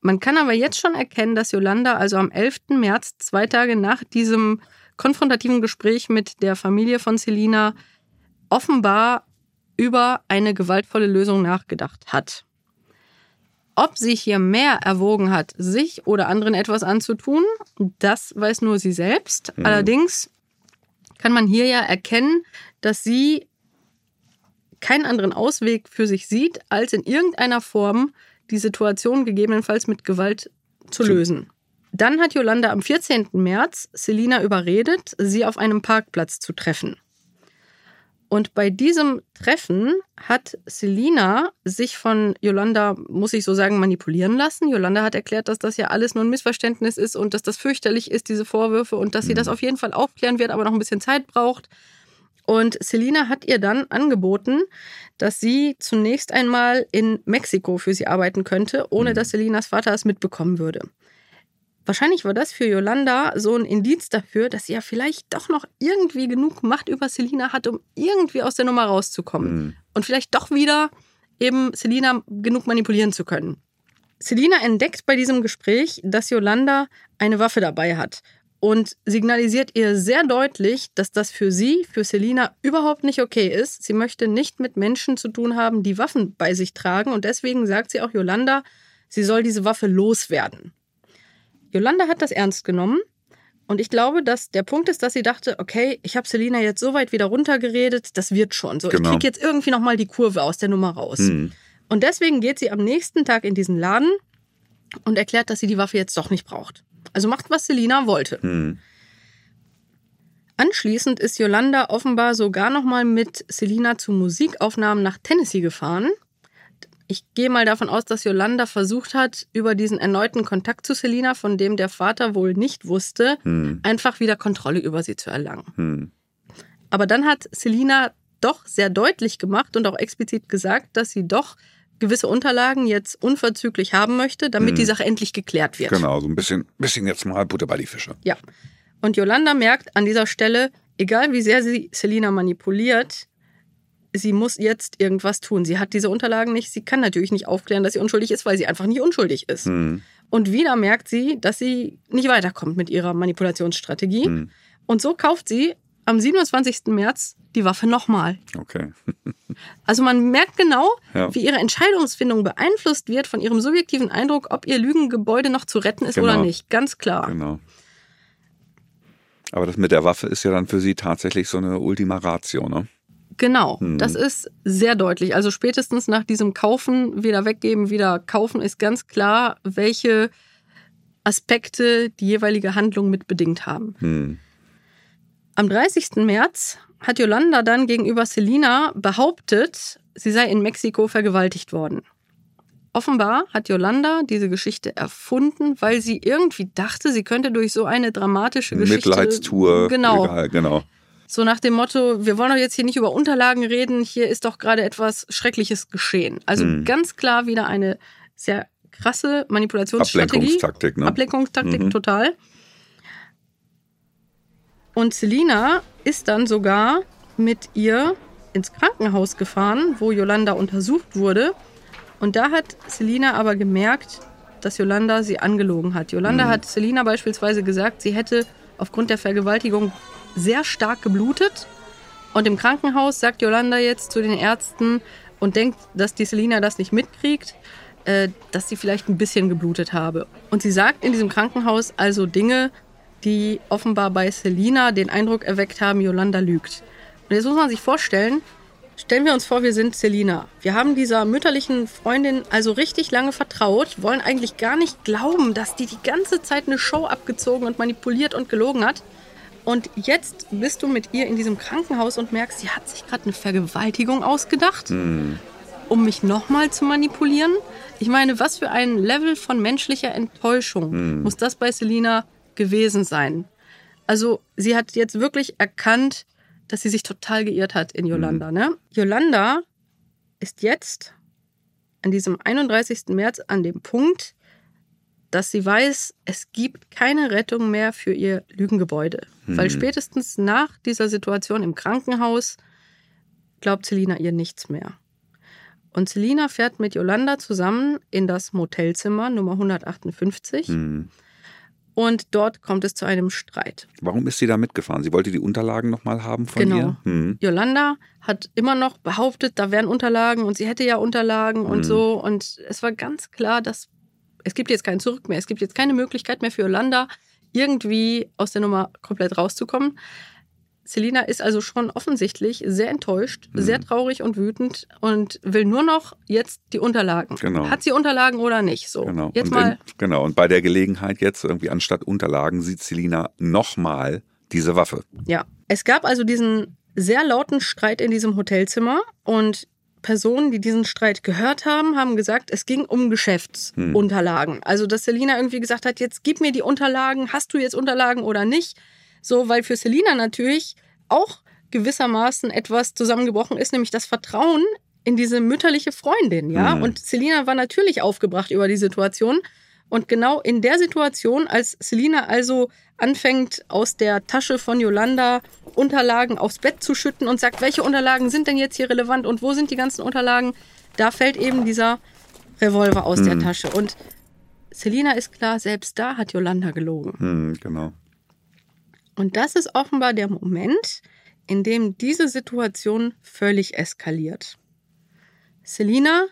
Man kann aber jetzt schon erkennen, dass Yolanda also am 11. März, zwei Tage nach diesem konfrontativen Gespräch mit der Familie von Selina, offenbar über eine gewaltvolle Lösung nachgedacht hat. Ob sie hier mehr erwogen hat, sich oder anderen etwas anzutun, das weiß nur sie selbst. Mhm. Allerdings kann man hier ja erkennen, dass sie keinen anderen Ausweg für sich sieht, als in irgendeiner Form die Situation gegebenenfalls mit Gewalt zu Zu- lösen. Dann hat Yolanda am 14. März Selina überredet, sie auf einem Parkplatz zu treffen. Und bei diesem Treffen hat Selina sich von Yolanda, muss ich so sagen, manipulieren lassen. Yolanda hat erklärt, dass das ja alles nur ein Missverständnis ist und dass das fürchterlich ist, diese Vorwürfe, und dass sie das auf jeden Fall aufklären wird, aber noch ein bisschen Zeit braucht. Und Selina hat ihr dann angeboten, dass sie zunächst einmal in Mexiko für sie arbeiten könnte, ohne dass Selinas Vater es mitbekommen würde. Wahrscheinlich war das für Yolanda so ein Indiz dafür, dass sie ja vielleicht doch noch irgendwie genug Macht über Selina hat, um irgendwie aus der Nummer rauszukommen. Mhm. Und vielleicht doch wieder eben Selina genug manipulieren zu können. Selina entdeckt bei diesem Gespräch, dass Yolanda eine Waffe dabei hat und signalisiert ihr sehr deutlich, dass das für sie, für Selina überhaupt nicht okay ist. Sie möchte nicht mit Menschen zu tun haben, die Waffen bei sich tragen und deswegen sagt sie auch Yolanda, sie soll diese Waffe loswerden. Yolanda hat das ernst genommen. Und ich glaube, dass der Punkt ist, dass sie dachte, okay, ich habe Selina jetzt so weit wieder runtergeredet, das wird schon. So, Genau. ich kriege jetzt irgendwie nochmal die Kurve aus der Nummer raus. Mhm. Und deswegen geht sie am nächsten Tag in diesen Laden und erklärt, dass sie die Waffe jetzt doch nicht braucht. Also macht, was Selina wollte. Mhm. Anschließend ist Yolanda offenbar sogar nochmal mit Selina zu Musikaufnahmen nach Tennessee gefahren. Ich gehe mal davon aus, dass Yolanda versucht hat, über diesen erneuten Kontakt zu Selina, von dem der Vater wohl nicht wusste, Mhm. einfach wieder Kontrolle über sie zu erlangen. Mhm. Aber dann hat Selina doch sehr deutlich gemacht und auch explizit gesagt, dass sie doch gewisse Unterlagen jetzt unverzüglich haben möchte, damit Mhm. die Sache endlich geklärt wird. Genau, so ein bisschen, bisschen jetzt mal Butter bei die Fische. Ja. Und Yolanda merkt an dieser Stelle, egal wie sehr sie Selina manipuliert, sie muss jetzt irgendwas tun. Sie hat diese Unterlagen nicht. Sie kann natürlich nicht aufklären, dass sie unschuldig ist, weil sie einfach nicht unschuldig ist. Mhm. Und wieder merkt sie, dass sie nicht weiterkommt mit ihrer Manipulationsstrategie. Mhm. Und so kauft sie am 27. März die Waffe nochmal. Okay. *laughs* Also man merkt genau, Ja. wie ihre Entscheidungsfindung beeinflusst wird von ihrem subjektiven Eindruck, ob ihr Lügengebäude noch zu retten ist Genau. oder nicht. Ganz klar. Genau. Aber das mit der Waffe ist ja dann für sie tatsächlich so eine Ultima Ratio, ne? Genau, Mhm. das ist sehr deutlich. Also spätestens nach diesem Kaufen, wieder weggeben, wieder kaufen, ist ganz klar, welche Aspekte die jeweilige Handlung mit bedingt haben. Hm. Am 30. März hat Yolanda dann gegenüber Selina behauptet, sie sei in Mexiko vergewaltigt worden. Offenbar hat Yolanda diese Geschichte erfunden, weil sie irgendwie dachte, sie könnte durch so eine dramatische Geschichte. Mitleidstour. Genau. Egal, genau. So nach dem Motto, wir wollen doch jetzt hier nicht über Unterlagen reden, hier ist doch gerade etwas Schreckliches geschehen. Also Mhm. ganz klar wieder eine sehr krasse Manipulationsstrategie. Ablenkungstaktik, ne? Ablenkungstaktik, Mhm. total. Und Selina ist dann sogar mit ihr ins Krankenhaus gefahren, wo Yolanda untersucht wurde. Und da hat Selina aber gemerkt, dass Yolanda sie angelogen hat. Yolanda Mhm. hat Selina beispielsweise gesagt, sie hätte aufgrund der Vergewaltigung sehr stark geblutet. Und im Krankenhaus sagt Yolanda jetzt zu den Ärzten und denkt, dass die Selina das nicht mitkriegt, äh, dass sie vielleicht ein bisschen geblutet habe. Und sie sagt in diesem Krankenhaus also Dinge, die offenbar bei Selina den Eindruck erweckt haben, Yolanda lügt. Und jetzt muss man sich vorstellen, stellen wir uns vor, wir sind Selina. Wir haben dieser mütterlichen Freundin also richtig lange vertraut, wollen eigentlich gar nicht glauben, dass die die ganze Zeit eine Show abgezogen und manipuliert und gelogen hat. Und jetzt bist du mit ihr in diesem Krankenhaus und merkst, sie hat sich gerade eine Vergewaltigung ausgedacht, Hm. um mich nochmal zu manipulieren. Ich meine, was für ein Level von menschlicher Enttäuschung Hm. muss das bei Selina gewesen sein? Also, sie hat jetzt wirklich erkannt, dass sie sich total geirrt hat in Yolanda. Ne? Yolanda ist jetzt an diesem 31. März an dem Punkt, dass sie weiß, es gibt keine Rettung mehr für ihr Lügengebäude. Weil spätestens nach dieser Situation im Krankenhaus glaubt Selina ihr nichts mehr. Und Selina fährt mit Yolanda zusammen in das Motelzimmer Nummer 158 Hm. und dort kommt es zu einem Streit. Warum ist sie da mitgefahren? Sie wollte die Unterlagen nochmal haben von Genau. ihr? Hm. Yolanda hat immer noch behauptet, da wären Unterlagen und sie hätte ja Unterlagen und Mhm. so. Und es war ganz klar, dass es gibt jetzt kein Zurück mehr. Es gibt jetzt keine Möglichkeit mehr für Yolanda, irgendwie aus der Nummer komplett rauszukommen. Selina ist also schon offensichtlich sehr enttäuscht, Mhm. sehr traurig und wütend und will nur noch jetzt die Unterlagen. Genau. Hat sie Unterlagen oder nicht? So, Genau. jetzt und mal. in, genau. Und bei der Gelegenheit jetzt irgendwie anstatt Unterlagen sieht Selina nochmal diese Waffe. Ja, es gab also diesen sehr lauten Streit in diesem Hotelzimmer und Personen, die diesen Streit gehört haben, haben gesagt, es ging um Geschäftsunterlagen. Also, dass Selina irgendwie gesagt hat, jetzt gib mir die Unterlagen, hast du jetzt Unterlagen oder nicht? So, weil für Selina natürlich auch gewissermaßen etwas zusammengebrochen ist, nämlich das Vertrauen in diese mütterliche Freundin, ja. Mhm. Und Selina war natürlich aufgebracht über die Situation. Und genau in der Situation, als Selina also anfängt, aus der Tasche von Yolanda Unterlagen aufs Bett zu schütten und sagt, welche Unterlagen sind denn jetzt hier relevant und wo sind die ganzen Unterlagen, da fällt eben dieser Revolver aus der Tasche. Und Selina ist klar, selbst da hat Yolanda gelogen. Hm, genau. Und das ist offenbar der Moment, in dem diese Situation völlig eskaliert. Selina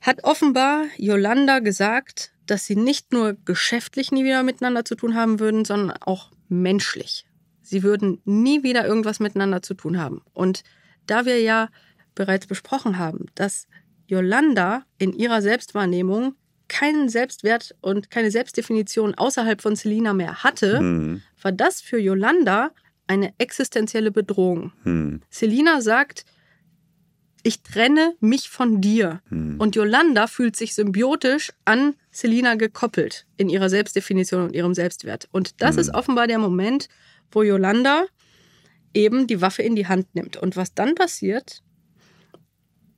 hat offenbar Yolanda gesagt, dass sie nicht nur geschäftlich nie wieder miteinander zu tun haben würden, sondern auch menschlich. Sie würden nie wieder irgendwas miteinander zu tun haben. Und da wir ja bereits besprochen haben, dass Yolanda in ihrer Selbstwahrnehmung keinen Selbstwert und keine Selbstdefinition außerhalb von Selina mehr hatte, Hm, war das für Yolanda eine existenzielle Bedrohung. hm, Selina sagt, ich trenne mich von dir. hm. Und Yolanda fühlt sich symbiotisch an Selina gekoppelt in ihrer Selbstdefinition und ihrem Selbstwert. Und das Mhm. ist offenbar der Moment, wo Yolanda eben die Waffe in die Hand nimmt. Und was dann passiert,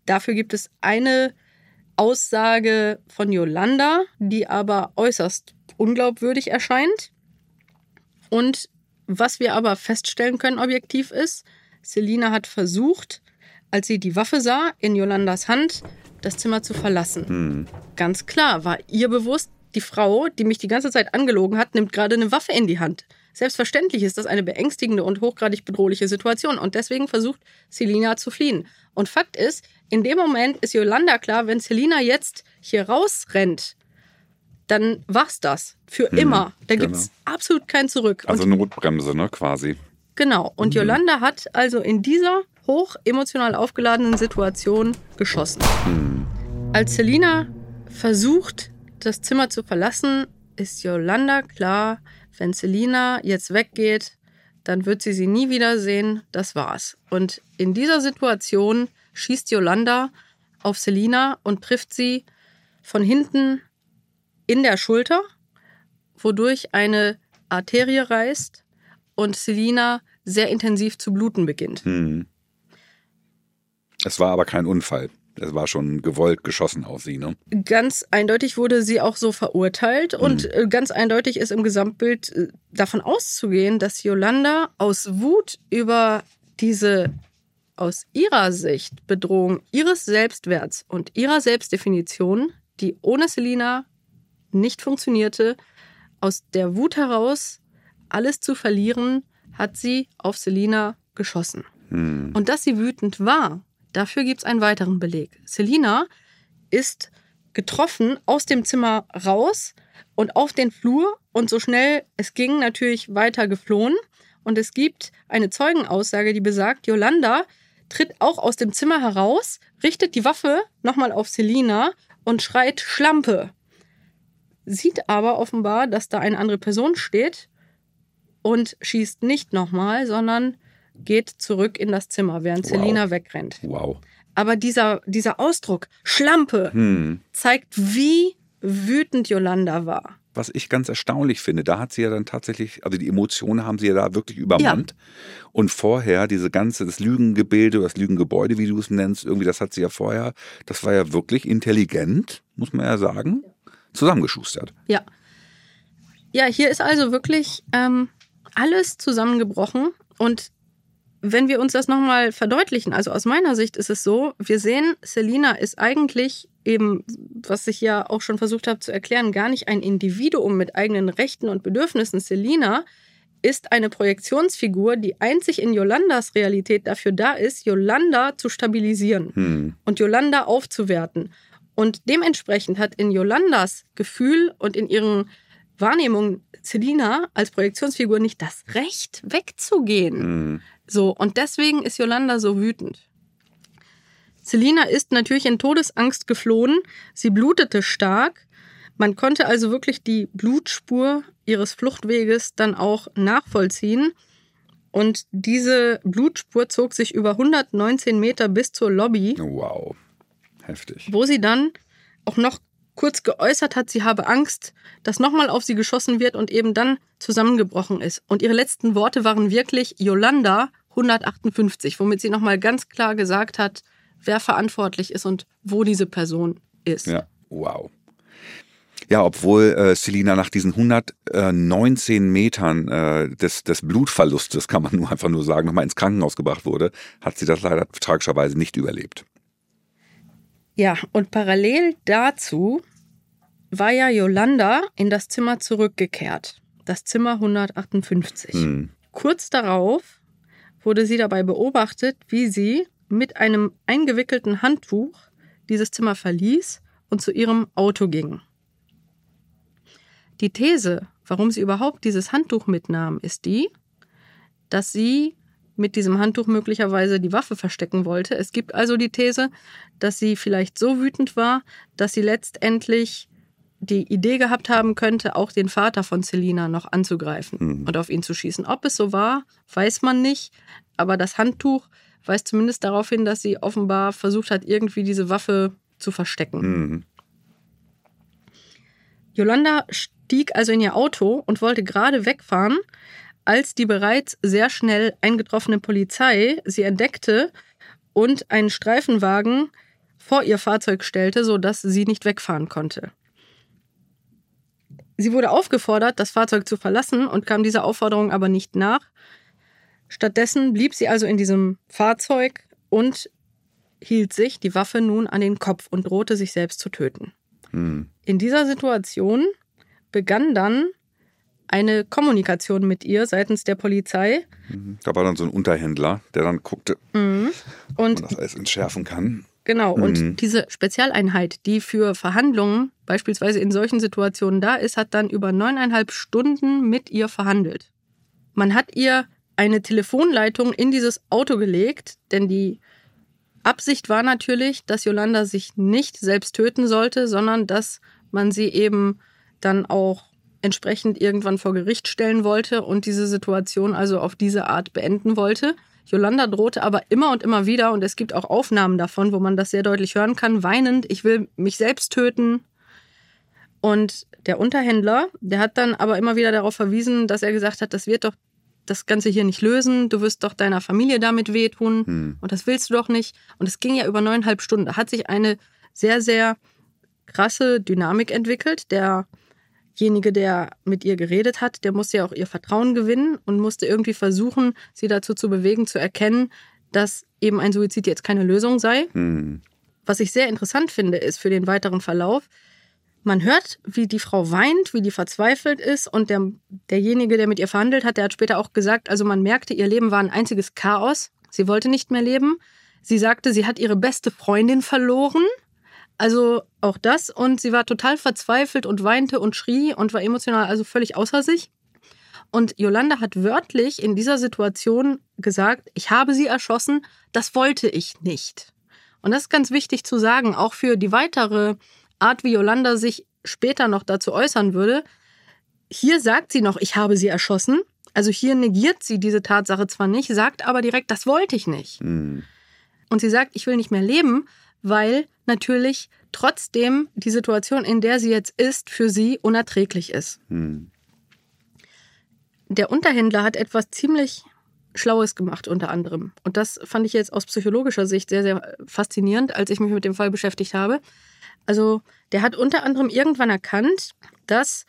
dafür gibt es eine Aussage von Yolanda, die aber äußerst unglaubwürdig erscheint. Und was wir aber feststellen können objektiv ist, Selina hat versucht, als sie die Waffe sah in Yolandas Hand, das Zimmer zu verlassen. Hm. Ganz klar war ihr bewusst, die Frau, die mich die ganze Zeit angelogen hat, nimmt gerade eine Waffe in die Hand. Selbstverständlich ist das eine beängstigende und hochgradig bedrohliche Situation und deswegen versucht Selina zu fliehen. Und Fakt ist, in dem Moment ist Yolanda klar, wenn Selina jetzt hier rausrennt, dann war's das. Für Mhm, immer. Da genau. gibt's absolut kein Zurück. Also und, Notbremse, ne, quasi. genau. Und Mhm. Yolanda hat also in dieser hoch emotional aufgeladenen Situation geschossen. Hm. Als Selina versucht, das Zimmer zu verlassen, ist Yolanda klar, wenn Selina jetzt weggeht, dann wird sie sie nie wiedersehen. Das war's. Und in dieser Situation schießt Yolanda auf Selina und trifft sie von hinten in der Schulter, wodurch eine Arterie reißt und Selina sehr intensiv zu bluten beginnt. Hm. Es war aber kein Unfall. Es war schon gewollt geschossen auf sie, ne? Ganz eindeutig wurde sie auch so verurteilt und äh, ganz eindeutig ist im Gesamtbild äh, davon auszugehen, dass Yolanda aus Wut über diese aus ihrer Sicht Bedrohung ihres Selbstwerts und ihrer Selbstdefinition, die ohne Selina nicht funktionierte, aus der Wut heraus alles zu verlieren, hat sie auf Selina geschossen. Hm. Und dass sie wütend war, dafür gibt es einen weiteren Beleg. Selina ist getroffen aus dem Zimmer raus und auf den Flur und so schnell es ging natürlich weiter geflohen. Und es gibt eine Zeugenaussage, die besagt, Yolanda tritt auch aus dem Zimmer heraus, richtet die Waffe nochmal auf Selina und schreit Schlampe. Sieht aber offenbar, dass da eine andere Person steht und schießt nicht nochmal, sondern geht zurück in das Zimmer, während Wow. Selina wegrennt. Wow. Aber dieser, dieser Ausdruck, Schlampe, Hm. zeigt, wie wütend Yolanda war. Was ich ganz erstaunlich finde, da hat sie ja dann tatsächlich, also die Emotionen haben sie ja da wirklich übermannt. Und vorher diese ganze, das Lügengebilde, das Lügengebäude, wie du es nennst, irgendwie, das hat sie ja vorher, das war ja wirklich intelligent, muss man ja sagen, zusammengeschustert. Ja. Ja, hier ist also wirklich ähm, alles zusammengebrochen. Und wenn wir uns das nochmal verdeutlichen, also aus meiner Sicht ist es so, wir sehen, Selina ist eigentlich eben, was ich ja auch schon versucht habe zu erklären, gar nicht ein Individuum mit eigenen Rechten und Bedürfnissen. Selina ist eine Projektionsfigur, die einzig in Yolandas Realität dafür da ist, Yolanda zu stabilisieren Hm. und Yolanda aufzuwerten. Und dementsprechend hat in Yolandas Gefühl und in ihren Wahrnehmungen Selina als Projektionsfigur nicht das Recht, wegzugehen. Hm. So, und deswegen ist Yolanda so wütend. Selina ist natürlich in Todesangst geflohen. Sie blutete stark. Man konnte also wirklich die Blutspur ihres Fluchtweges dann auch nachvollziehen. Und diese Blutspur zog sich über 119 Meter bis zur Lobby, Wow. Heftig. wo sie dann auch noch kurz geäußert hat, sie habe Angst, dass nochmal auf sie geschossen wird und eben dann zusammengebrochen ist. Und ihre letzten Worte waren wirklich Yolanda 158, womit sie nochmal ganz klar gesagt hat, wer verantwortlich ist und wo diese Person ist. Ja, wow. Ja, obwohl äh, Selina nach diesen 119 Metern äh, des, des Blutverlustes, kann man *laughs* nur einfach nur sagen, nochmal ins Krankenhaus gebracht wurde, hat sie das leider tragischerweise nicht überlebt. Ja, und parallel dazu war ja Yolanda in das Zimmer zurückgekehrt. Das Zimmer 158. Hm. Kurz darauf wurde sie dabei beobachtet, wie sie mit einem eingewickelten Handtuch dieses Zimmer verließ und zu ihrem Auto ging. Die These, warum sie überhaupt dieses Handtuch mitnahm, ist die, dass sie mit diesem Handtuch möglicherweise die Waffe verstecken wollte. Es gibt also die These, dass sie vielleicht so wütend war, dass sie letztendlich die Idee gehabt haben könnte, auch den Vater von Selina noch anzugreifen Mhm. und auf ihn zu schießen. Ob es so war, weiß man nicht. Aber das Handtuch weist zumindest darauf hin, dass sie offenbar versucht hat, irgendwie diese Waffe zu verstecken. Mhm. Yolanda stieg also in ihr Auto und wollte gerade wegfahren, als die bereits sehr schnell eingetroffene Polizei sie entdeckte und einen Streifenwagen vor ihr Fahrzeug stellte, sodass sie nicht wegfahren konnte. Sie wurde aufgefordert, das Fahrzeug zu verlassen und kam dieser Aufforderung aber nicht nach. Stattdessen blieb sie also in diesem Fahrzeug und hielt sich die Waffe nun an den Kopf und drohte sich selbst zu töten. Mhm. In dieser Situation begann dann eine Kommunikation mit ihr seitens der Polizei. Da war dann so ein Unterhändler, der dann guckte, Und ob man das alles entschärfen kann. Genau, Mhm. und diese Spezialeinheit, die für Verhandlungen beispielsweise in solchen Situationen da ist, hat dann über neuneinhalb Stunden mit ihr verhandelt. Man hat ihr eine Telefonleitung in dieses Auto gelegt, denn die Absicht war natürlich, dass Yolanda sich nicht selbst töten sollte, sondern dass man sie eben dann auch entsprechend irgendwann vor Gericht stellen wollte und diese Situation also auf diese Art beenden wollte. Yolanda drohte aber immer und immer wieder, und es gibt auch Aufnahmen davon, wo man das sehr deutlich hören kann, weinend, ich will mich selbst töten. Und der Unterhändler, der hat dann aber immer wieder darauf verwiesen, dass er gesagt hat, das wird doch das Ganze hier nicht lösen, du wirst doch deiner Familie damit wehtun Hm. und das willst du doch nicht. Und es ging ja über neuneinhalb Stunden. Da hat sich eine sehr, sehr krasse Dynamik entwickelt. Derjenige, der mit ihr geredet hat, der musste ja auch ihr Vertrauen gewinnen und musste irgendwie versuchen, sie dazu zu bewegen, zu erkennen, dass eben ein Suizid jetzt keine Lösung sei. Mhm. Was ich sehr interessant finde, ist für den weiteren Verlauf, man hört, wie die Frau weint, wie die verzweifelt ist und der, derjenige, der mit ihr verhandelt hat, der hat später auch gesagt, also man merkte, ihr Leben war ein einziges Chaos. Sie wollte nicht mehr leben. Sie sagte, sie hat ihre beste Freundin verloren. Also auch das. Und sie war total verzweifelt und weinte und schrie und war emotional also völlig außer sich. Und Yolanda hat wörtlich in dieser Situation gesagt, ich habe sie erschossen, das wollte ich nicht. Und das ist ganz wichtig zu sagen, auch für die weitere Art, wie Yolanda sich später noch dazu äußern würde. Hier sagt sie noch, ich habe sie erschossen. Also hier negiert sie diese Tatsache zwar nicht, sagt aber direkt, das wollte ich nicht. Mhm. Und sie sagt, ich will nicht mehr leben, weil natürlich trotzdem die Situation, in der sie jetzt ist, für sie unerträglich ist. Mhm. Der Unterhändler hat etwas ziemlich Schlaues gemacht, unter anderem. Und das fand ich jetzt aus psychologischer Sicht sehr, sehr faszinierend, als ich mich mit dem Fall beschäftigt habe. Also, der hat unter anderem irgendwann erkannt, dass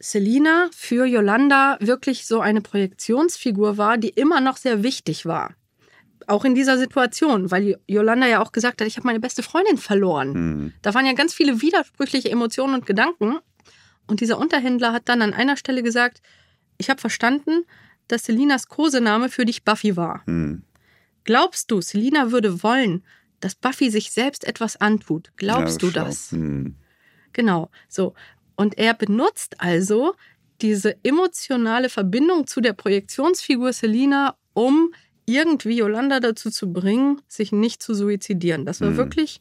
Selina für Yolanda wirklich so eine Projektionsfigur war, die immer noch sehr wichtig war. Auch in dieser Situation, weil Yolanda ja auch gesagt hat, ich habe meine beste Freundin verloren. Mhm. Da waren ja ganz viele widersprüchliche Emotionen und Gedanken. Und dieser Unterhändler hat dann an einer Stelle gesagt, ich habe verstanden, dass Selinas Kosename für dich Buffy war. Mhm. Glaubst du, Selina würde wollen, dass Buffy sich selbst etwas antut? Glaubst Ja, du das? Mhm. Genau, so. Und er benutzt also diese emotionale Verbindung zu der Projektionsfigur Selina, um irgendwie Yolanda dazu zu bringen, sich nicht zu suizidieren. Das war Mhm. wirklich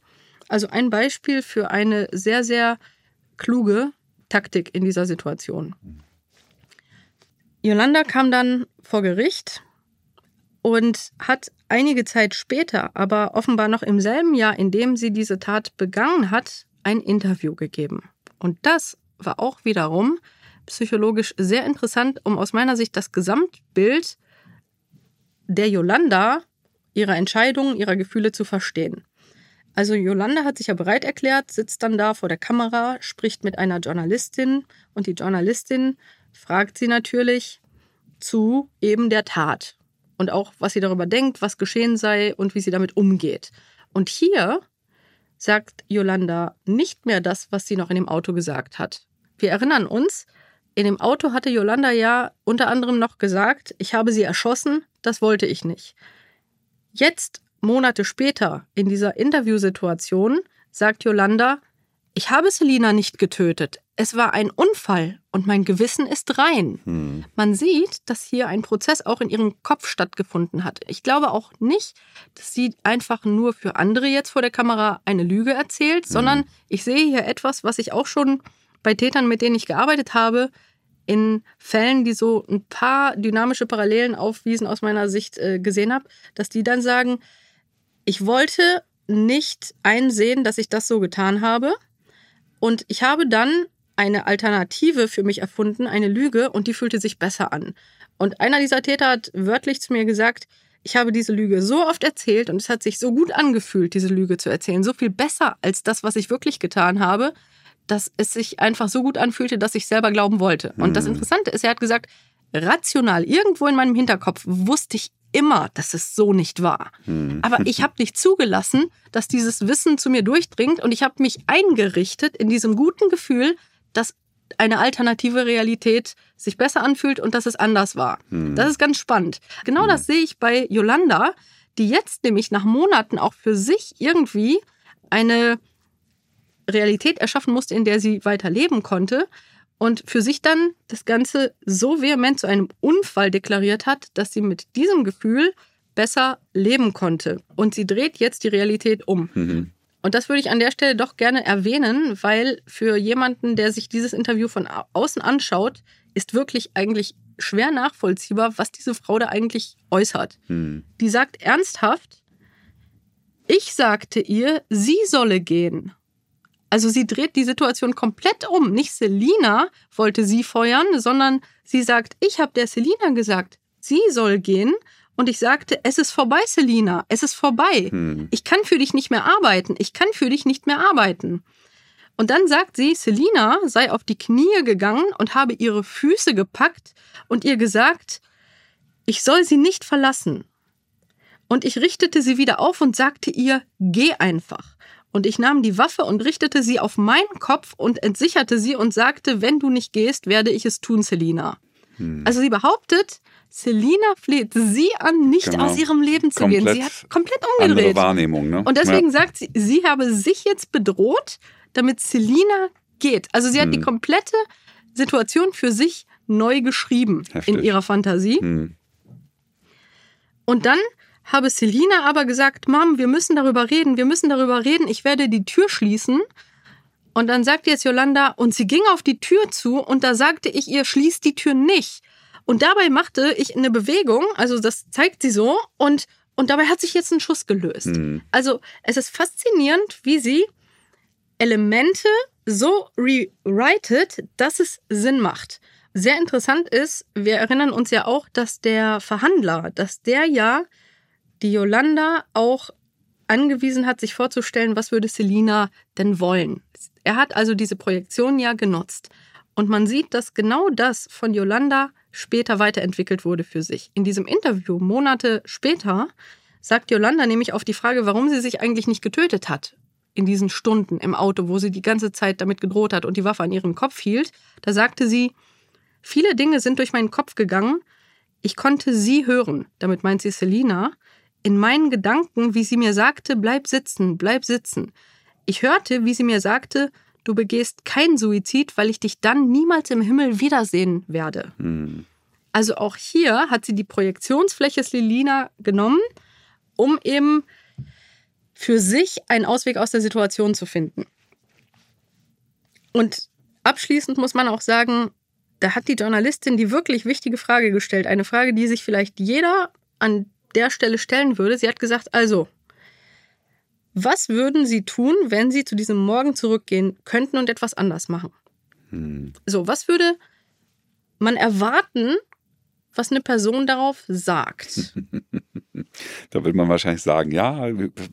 also ein Beispiel für eine sehr, sehr kluge Taktik in dieser Situation. Yolanda kam dann vor Gericht und hat einige Zeit später, aber offenbar noch im selben Jahr, in dem sie diese Tat begangen hat, ein Interview gegeben. Und das war auch wiederum psychologisch sehr interessant, um aus meiner Sicht das Gesamtbild der Yolanda, ihrer Entscheidungen, ihrer Gefühle zu verstehen. Also Yolanda hat sich ja bereit erklärt, sitzt dann da vor der Kamera, spricht mit einer Journalistin und die Journalistin fragt sie natürlich zu eben der Tat und auch, was sie darüber denkt, was geschehen sei und wie sie damit umgeht. Und hier sagt Yolanda nicht mehr das, was sie noch in dem Auto gesagt hat. Wir erinnern uns, in dem Auto hatte Yolanda ja unter anderem noch gesagt, ich habe sie erschossen, das wollte ich nicht. Jetzt, Monate später, in dieser Interviewsituation, sagt Yolanda, ich habe Selina nicht getötet. Es war ein Unfall und mein Gewissen ist rein. Hm. Man sieht, dass hier ein Prozess auch in ihrem Kopf stattgefunden hat. Ich glaube auch nicht, dass sie einfach nur für andere jetzt vor der Kamera eine Lüge erzählt, hm. sondern ich sehe hier etwas, was ich auch schon bei Tätern, mit denen ich gearbeitet habe, in Fällen, die so ein paar dynamische Parallelen aufwiesen aus meiner Sicht äh, gesehen habe, dass die dann sagen, ich wollte nicht einsehen, dass ich das so getan habe und ich habe dann eine Alternative für mich erfunden, eine Lüge, und die fühlte sich besser an. Und einer dieser Täter hat wörtlich zu mir gesagt, ich habe diese Lüge so oft erzählt und es hat sich so gut angefühlt, diese Lüge zu erzählen, so viel besser als das, was ich wirklich getan habe, dass es sich einfach so gut anfühlte, dass ich selber glauben wollte. Und das hm. Interessante ist, er hat gesagt, rational, irgendwo in meinem Hinterkopf wusste ich immer, dass es so nicht war. Hm. Aber ich habe nicht zugelassen, dass dieses Wissen zu mir durchdringt und ich habe mich eingerichtet in diesem guten Gefühl, dass eine alternative Realität sich besser anfühlt und dass es anders war. Hm. Das ist ganz spannend. Genau das sehe ich bei Yolanda, die jetzt nämlich nach Monaten auch für sich irgendwie eine Realität erschaffen musste, in der sie weiter leben konnte und für sich dann das Ganze so vehement zu einem Unfall deklariert hat, dass sie mit diesem Gefühl besser leben konnte. Und sie dreht jetzt die Realität um. Mhm. Und das würde ich an der Stelle doch gerne erwähnen, weil für jemanden, der sich dieses Interview von außen anschaut, ist wirklich eigentlich schwer nachvollziehbar, was diese Frau da eigentlich äußert. Mhm. Die sagt ernsthaft, ich sagte ihr, sie solle gehen. Also sie dreht die Situation komplett um. Nicht Selina wollte sie feuern, sondern sie sagt, ich habe der Selina gesagt, sie soll gehen. Und ich sagte, es ist vorbei, Selina, es ist vorbei. Hm. Ich kann für dich nicht mehr arbeiten. Ich kann für dich nicht mehr arbeiten. Und dann sagt sie, Selina sei auf die Knie gegangen und habe ihre Füße gepackt und ihr gesagt, ich soll sie nicht verlassen. Und ich richtete sie wieder auf und sagte ihr, geh einfach. Und ich nahm die Waffe und richtete sie auf meinen Kopf und entsicherte sie und sagte, wenn du nicht gehst, werde ich es tun, Selina. Hm. Also sie behauptet, Selina fleht sie an, nicht genau. aus ihrem Leben zu komplett gehen. Sie hat komplett umgedreht. Andere Wahrnehmung, ne? Und deswegen ja. sagt sie, sie habe sich jetzt bedroht, damit Selina geht. Also sie hat hm. die komplette Situation für sich neu geschrieben Heftig. in ihrer Fantasie. Hm. Und dann habe Selina aber gesagt, Mom, wir müssen darüber reden, wir müssen darüber reden, ich werde die Tür schließen. Und dann sagte jetzt Yolanda, und sie ging auf die Tür zu und da sagte ich ihr, schließ die Tür nicht. Und dabei machte ich eine Bewegung, also das zeigt sie so, und, und dabei hat sich jetzt ein Schuss gelöst. Mhm. Also es ist faszinierend, wie sie Elemente so rewritet, dass es Sinn macht. Sehr interessant ist, wir erinnern uns ja auch, dass der Verhandler, dass der ja die Yolanda auch angewiesen hat, sich vorzustellen, was würde Selina denn wollen. Er hat also diese Projektion ja genutzt. Und man sieht, dass genau das von Yolanda später weiterentwickelt wurde für sich. In diesem Interview, Monate später, sagt Yolanda nämlich auf die Frage, warum sie sich eigentlich nicht getötet hat, in diesen Stunden im Auto, wo sie die ganze Zeit damit gedroht hat und die Waffe an ihren Kopf hielt, da sagte sie, viele Dinge sind durch meinen Kopf gegangen, ich konnte sie hören, damit meint sie Selina, in meinen Gedanken, wie sie mir sagte, bleib sitzen, bleib sitzen. Ich hörte, wie sie mir sagte, du begehst keinen Suizid, weil ich dich dann niemals im Himmel wiedersehen werde. Hm. Also auch hier hat sie die Projektionsfläche Selina genommen, um eben für sich einen Ausweg aus der Situation zu finden. Und abschließend muss man auch sagen, da hat die Journalistin die wirklich wichtige Frage gestellt. Eine Frage, die sich vielleicht jeder an der Stelle stellen würde. Sie hat gesagt, also, was würden Sie tun, wenn Sie zu diesem Morgen zurückgehen könnten und etwas anders machen? Hm. So, was würde man erwarten, was eine Person darauf sagt? *laughs* Da würde man wahrscheinlich sagen, ja,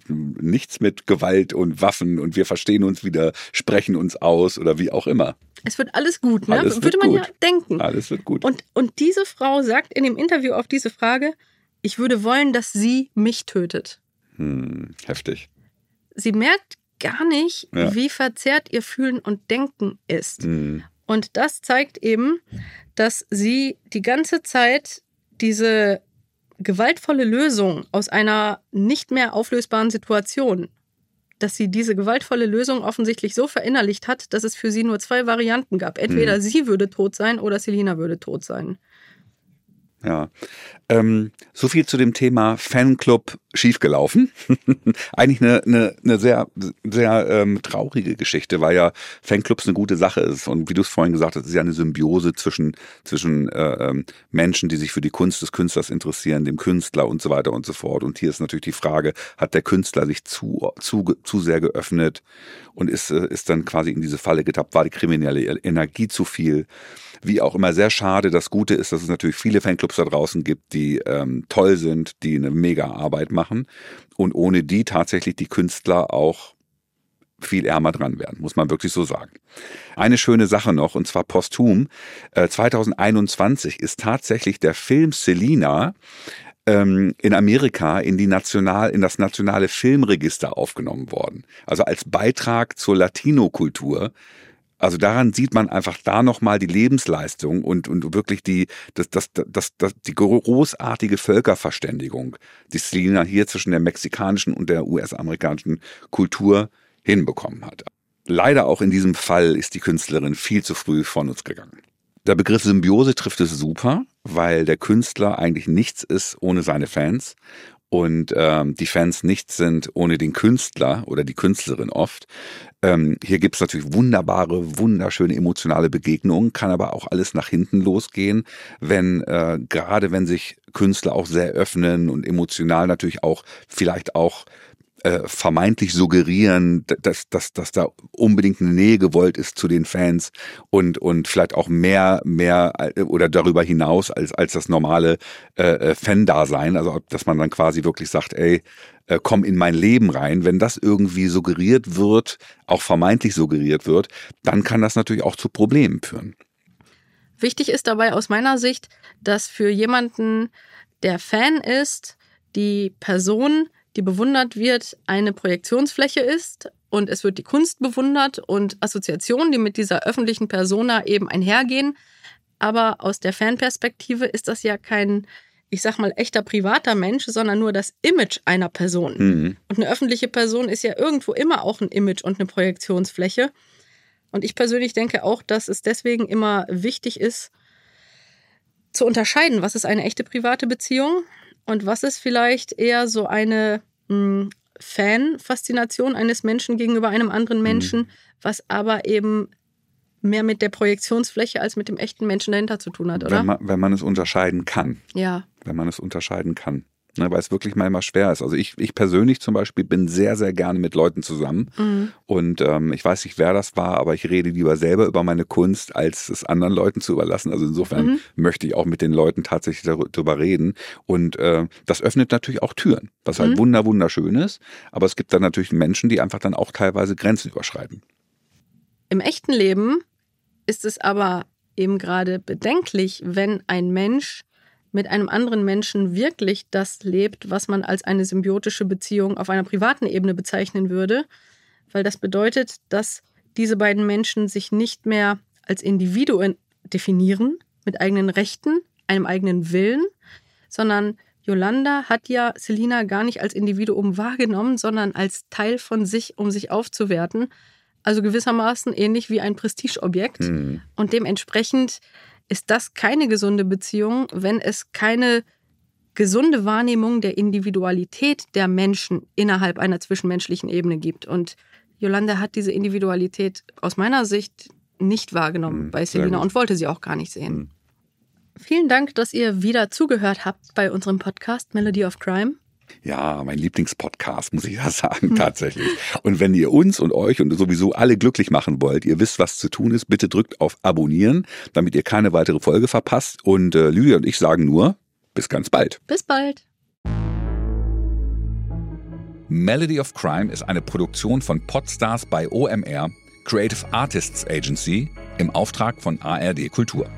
nichts mit Gewalt und Waffen und wir verstehen uns wieder, sprechen uns aus oder wie auch immer. Es wird alles gut, ne? Alles würde man gut. ja denken. Alles wird gut. Und, und diese Frau sagt in dem Interview auf diese Frage, ich würde wollen, dass sie mich tötet. Hm, heftig. Sie merkt gar nicht, Ja. wie verzerrt ihr Fühlen und Denken ist. Hm. Und das zeigt eben, dass sie die ganze Zeit diese gewaltvolle Lösung aus einer nicht mehr auflösbaren Situation, dass sie diese gewaltvolle Lösung offensichtlich so verinnerlicht hat, dass es für sie nur zwei Varianten gab. Entweder sie würde tot sein oder Selina würde tot sein. Ja. Ähm, so viel zu dem Thema Fanclub schiefgelaufen. *laughs* Eigentlich eine, eine, eine sehr, sehr ähm, traurige Geschichte, weil ja Fanclubs eine gute Sache ist. Und wie du es vorhin gesagt hast, ist ja eine Symbiose zwischen, zwischen äh, ähm, Menschen, die sich für die Kunst des Künstlers interessieren, dem Künstler und so weiter und so fort. Und hier ist natürlich die Frage, hat der Künstler sich zu, zu, zu sehr geöffnet und ist, äh, ist dann quasi in diese Falle getappt, war die kriminelle Energie zu viel? Wie auch immer, sehr schade. Das Gute ist, dass es natürlich viele Fanclubs da draußen gibt, die ähm, toll sind, die eine mega Arbeit machen und ohne die tatsächlich die Künstler auch viel ärmer dran werden, muss man wirklich so sagen. Eine schöne Sache noch, und zwar posthum. Äh, 2021 ist tatsächlich der Film Selina ähm, in Amerika in die national in das nationale Filmregister aufgenommen worden. Also als Beitrag zur Latino-Kultur. Also daran sieht man einfach da nochmal die Lebensleistung und, und wirklich die, das, das, das, das, die großartige Völkerverständigung, die Selina hier zwischen der mexikanischen und der US-amerikanischen Kultur hinbekommen hat. Leider auch in diesem Fall ist die Künstlerin viel zu früh von uns gegangen. Der Begriff Symbiose trifft es super, weil der Künstler eigentlich nichts ist ohne seine Fans und ähm, die Fans nichts sind ohne den Künstler oder die Künstlerin oft. Ähm, hier gibt es natürlich wunderbare, wunderschöne emotionale Begegnungen, kann aber auch alles nach hinten losgehen, wenn äh, gerade wenn sich Künstler auch sehr öffnen und emotional natürlich auch vielleicht auch äh, vermeintlich suggerieren, dass, dass, dass da unbedingt eine Nähe gewollt ist zu den Fans und, und vielleicht auch mehr, mehr äh, oder darüber hinaus als, als das normale äh, äh, Fan-Dasein. Also dass man dann quasi wirklich sagt, ey, äh, komm in mein Leben rein. Wenn das irgendwie suggeriert wird, auch vermeintlich suggeriert wird, dann kann das natürlich auch zu Problemen führen. Wichtig ist dabei aus meiner Sicht, dass für jemanden, der Fan ist, die Person, die bewundert wird, eine Projektionsfläche ist und es wird die Kunst bewundert und Assoziationen, die mit dieser öffentlichen Persona eben einhergehen. Aber aus der Fanperspektive ist das ja kein, ich sag mal, echter privater Mensch, sondern nur das Image einer Person. Mhm. Und eine öffentliche Person ist ja irgendwo immer auch ein Image und eine Projektionsfläche. Und ich persönlich denke auch, dass es deswegen immer wichtig ist, zu unterscheiden, was ist eine echte private Beziehung und was ist vielleicht eher so eine mh, Fan-Faszination eines Menschen gegenüber einem anderen Menschen, was aber eben mehr mit der Projektionsfläche als mit dem echten Menschen dahinter zu tun hat, oder? Wenn man, wenn man es unterscheiden kann. ja. wenn man es unterscheiden kann. Ne, weil es wirklich manchmal schwer ist. Also ich, ich persönlich zum Beispiel bin sehr, sehr gerne mit Leuten zusammen. Mhm. Und ähm, ich weiß nicht, wer das war, aber ich rede lieber selber über meine Kunst, als es anderen Leuten zu überlassen. Also insofern Mhm. möchte ich auch mit den Leuten tatsächlich dar- darüber reden. Und äh, das öffnet natürlich auch Türen, was halt Mhm. wunder, wunderschön ist. Aber es gibt dann natürlich Menschen, die einfach dann auch teilweise Grenzen überschreiten. Im echten Leben ist es aber eben gerade bedenklich, wenn ein Mensch mit einem anderen Menschen wirklich das lebt, was man als eine symbiotische Beziehung auf einer privaten Ebene bezeichnen würde, weil das bedeutet, dass diese beiden Menschen sich nicht mehr als Individuen definieren, mit eigenen Rechten, einem eigenen Willen, sondern Yolanda hat ja Selina gar nicht als Individuum wahrgenommen, sondern als Teil von sich, um sich aufzuwerten. Also gewissermaßen ähnlich wie ein Prestigeobjekt. Mhm. Und dementsprechend ist das keine gesunde Beziehung, wenn es keine gesunde Wahrnehmung der Individualität der Menschen innerhalb einer zwischenmenschlichen Ebene gibt. Und Yolanda hat diese Individualität aus meiner Sicht nicht wahrgenommen Mhm, bei Selina und wollte sie auch gar nicht sehen. Mhm. Vielen Dank, dass ihr wieder zugehört habt bei unserem Podcast Melody of Crime. Ja, mein Lieblingspodcast, muss ich ja sagen, tatsächlich. Und wenn ihr uns und euch und sowieso alle glücklich machen wollt, ihr wisst, was zu tun ist, bitte drückt auf Abonnieren, damit ihr keine weitere Folge verpasst. Und äh, Lydia und ich sagen nur, bis ganz bald. Bis bald. Melody of Crime ist eine Produktion von Podstars bei OMR, Creative Artists Agency, im Auftrag von ARD Kultur.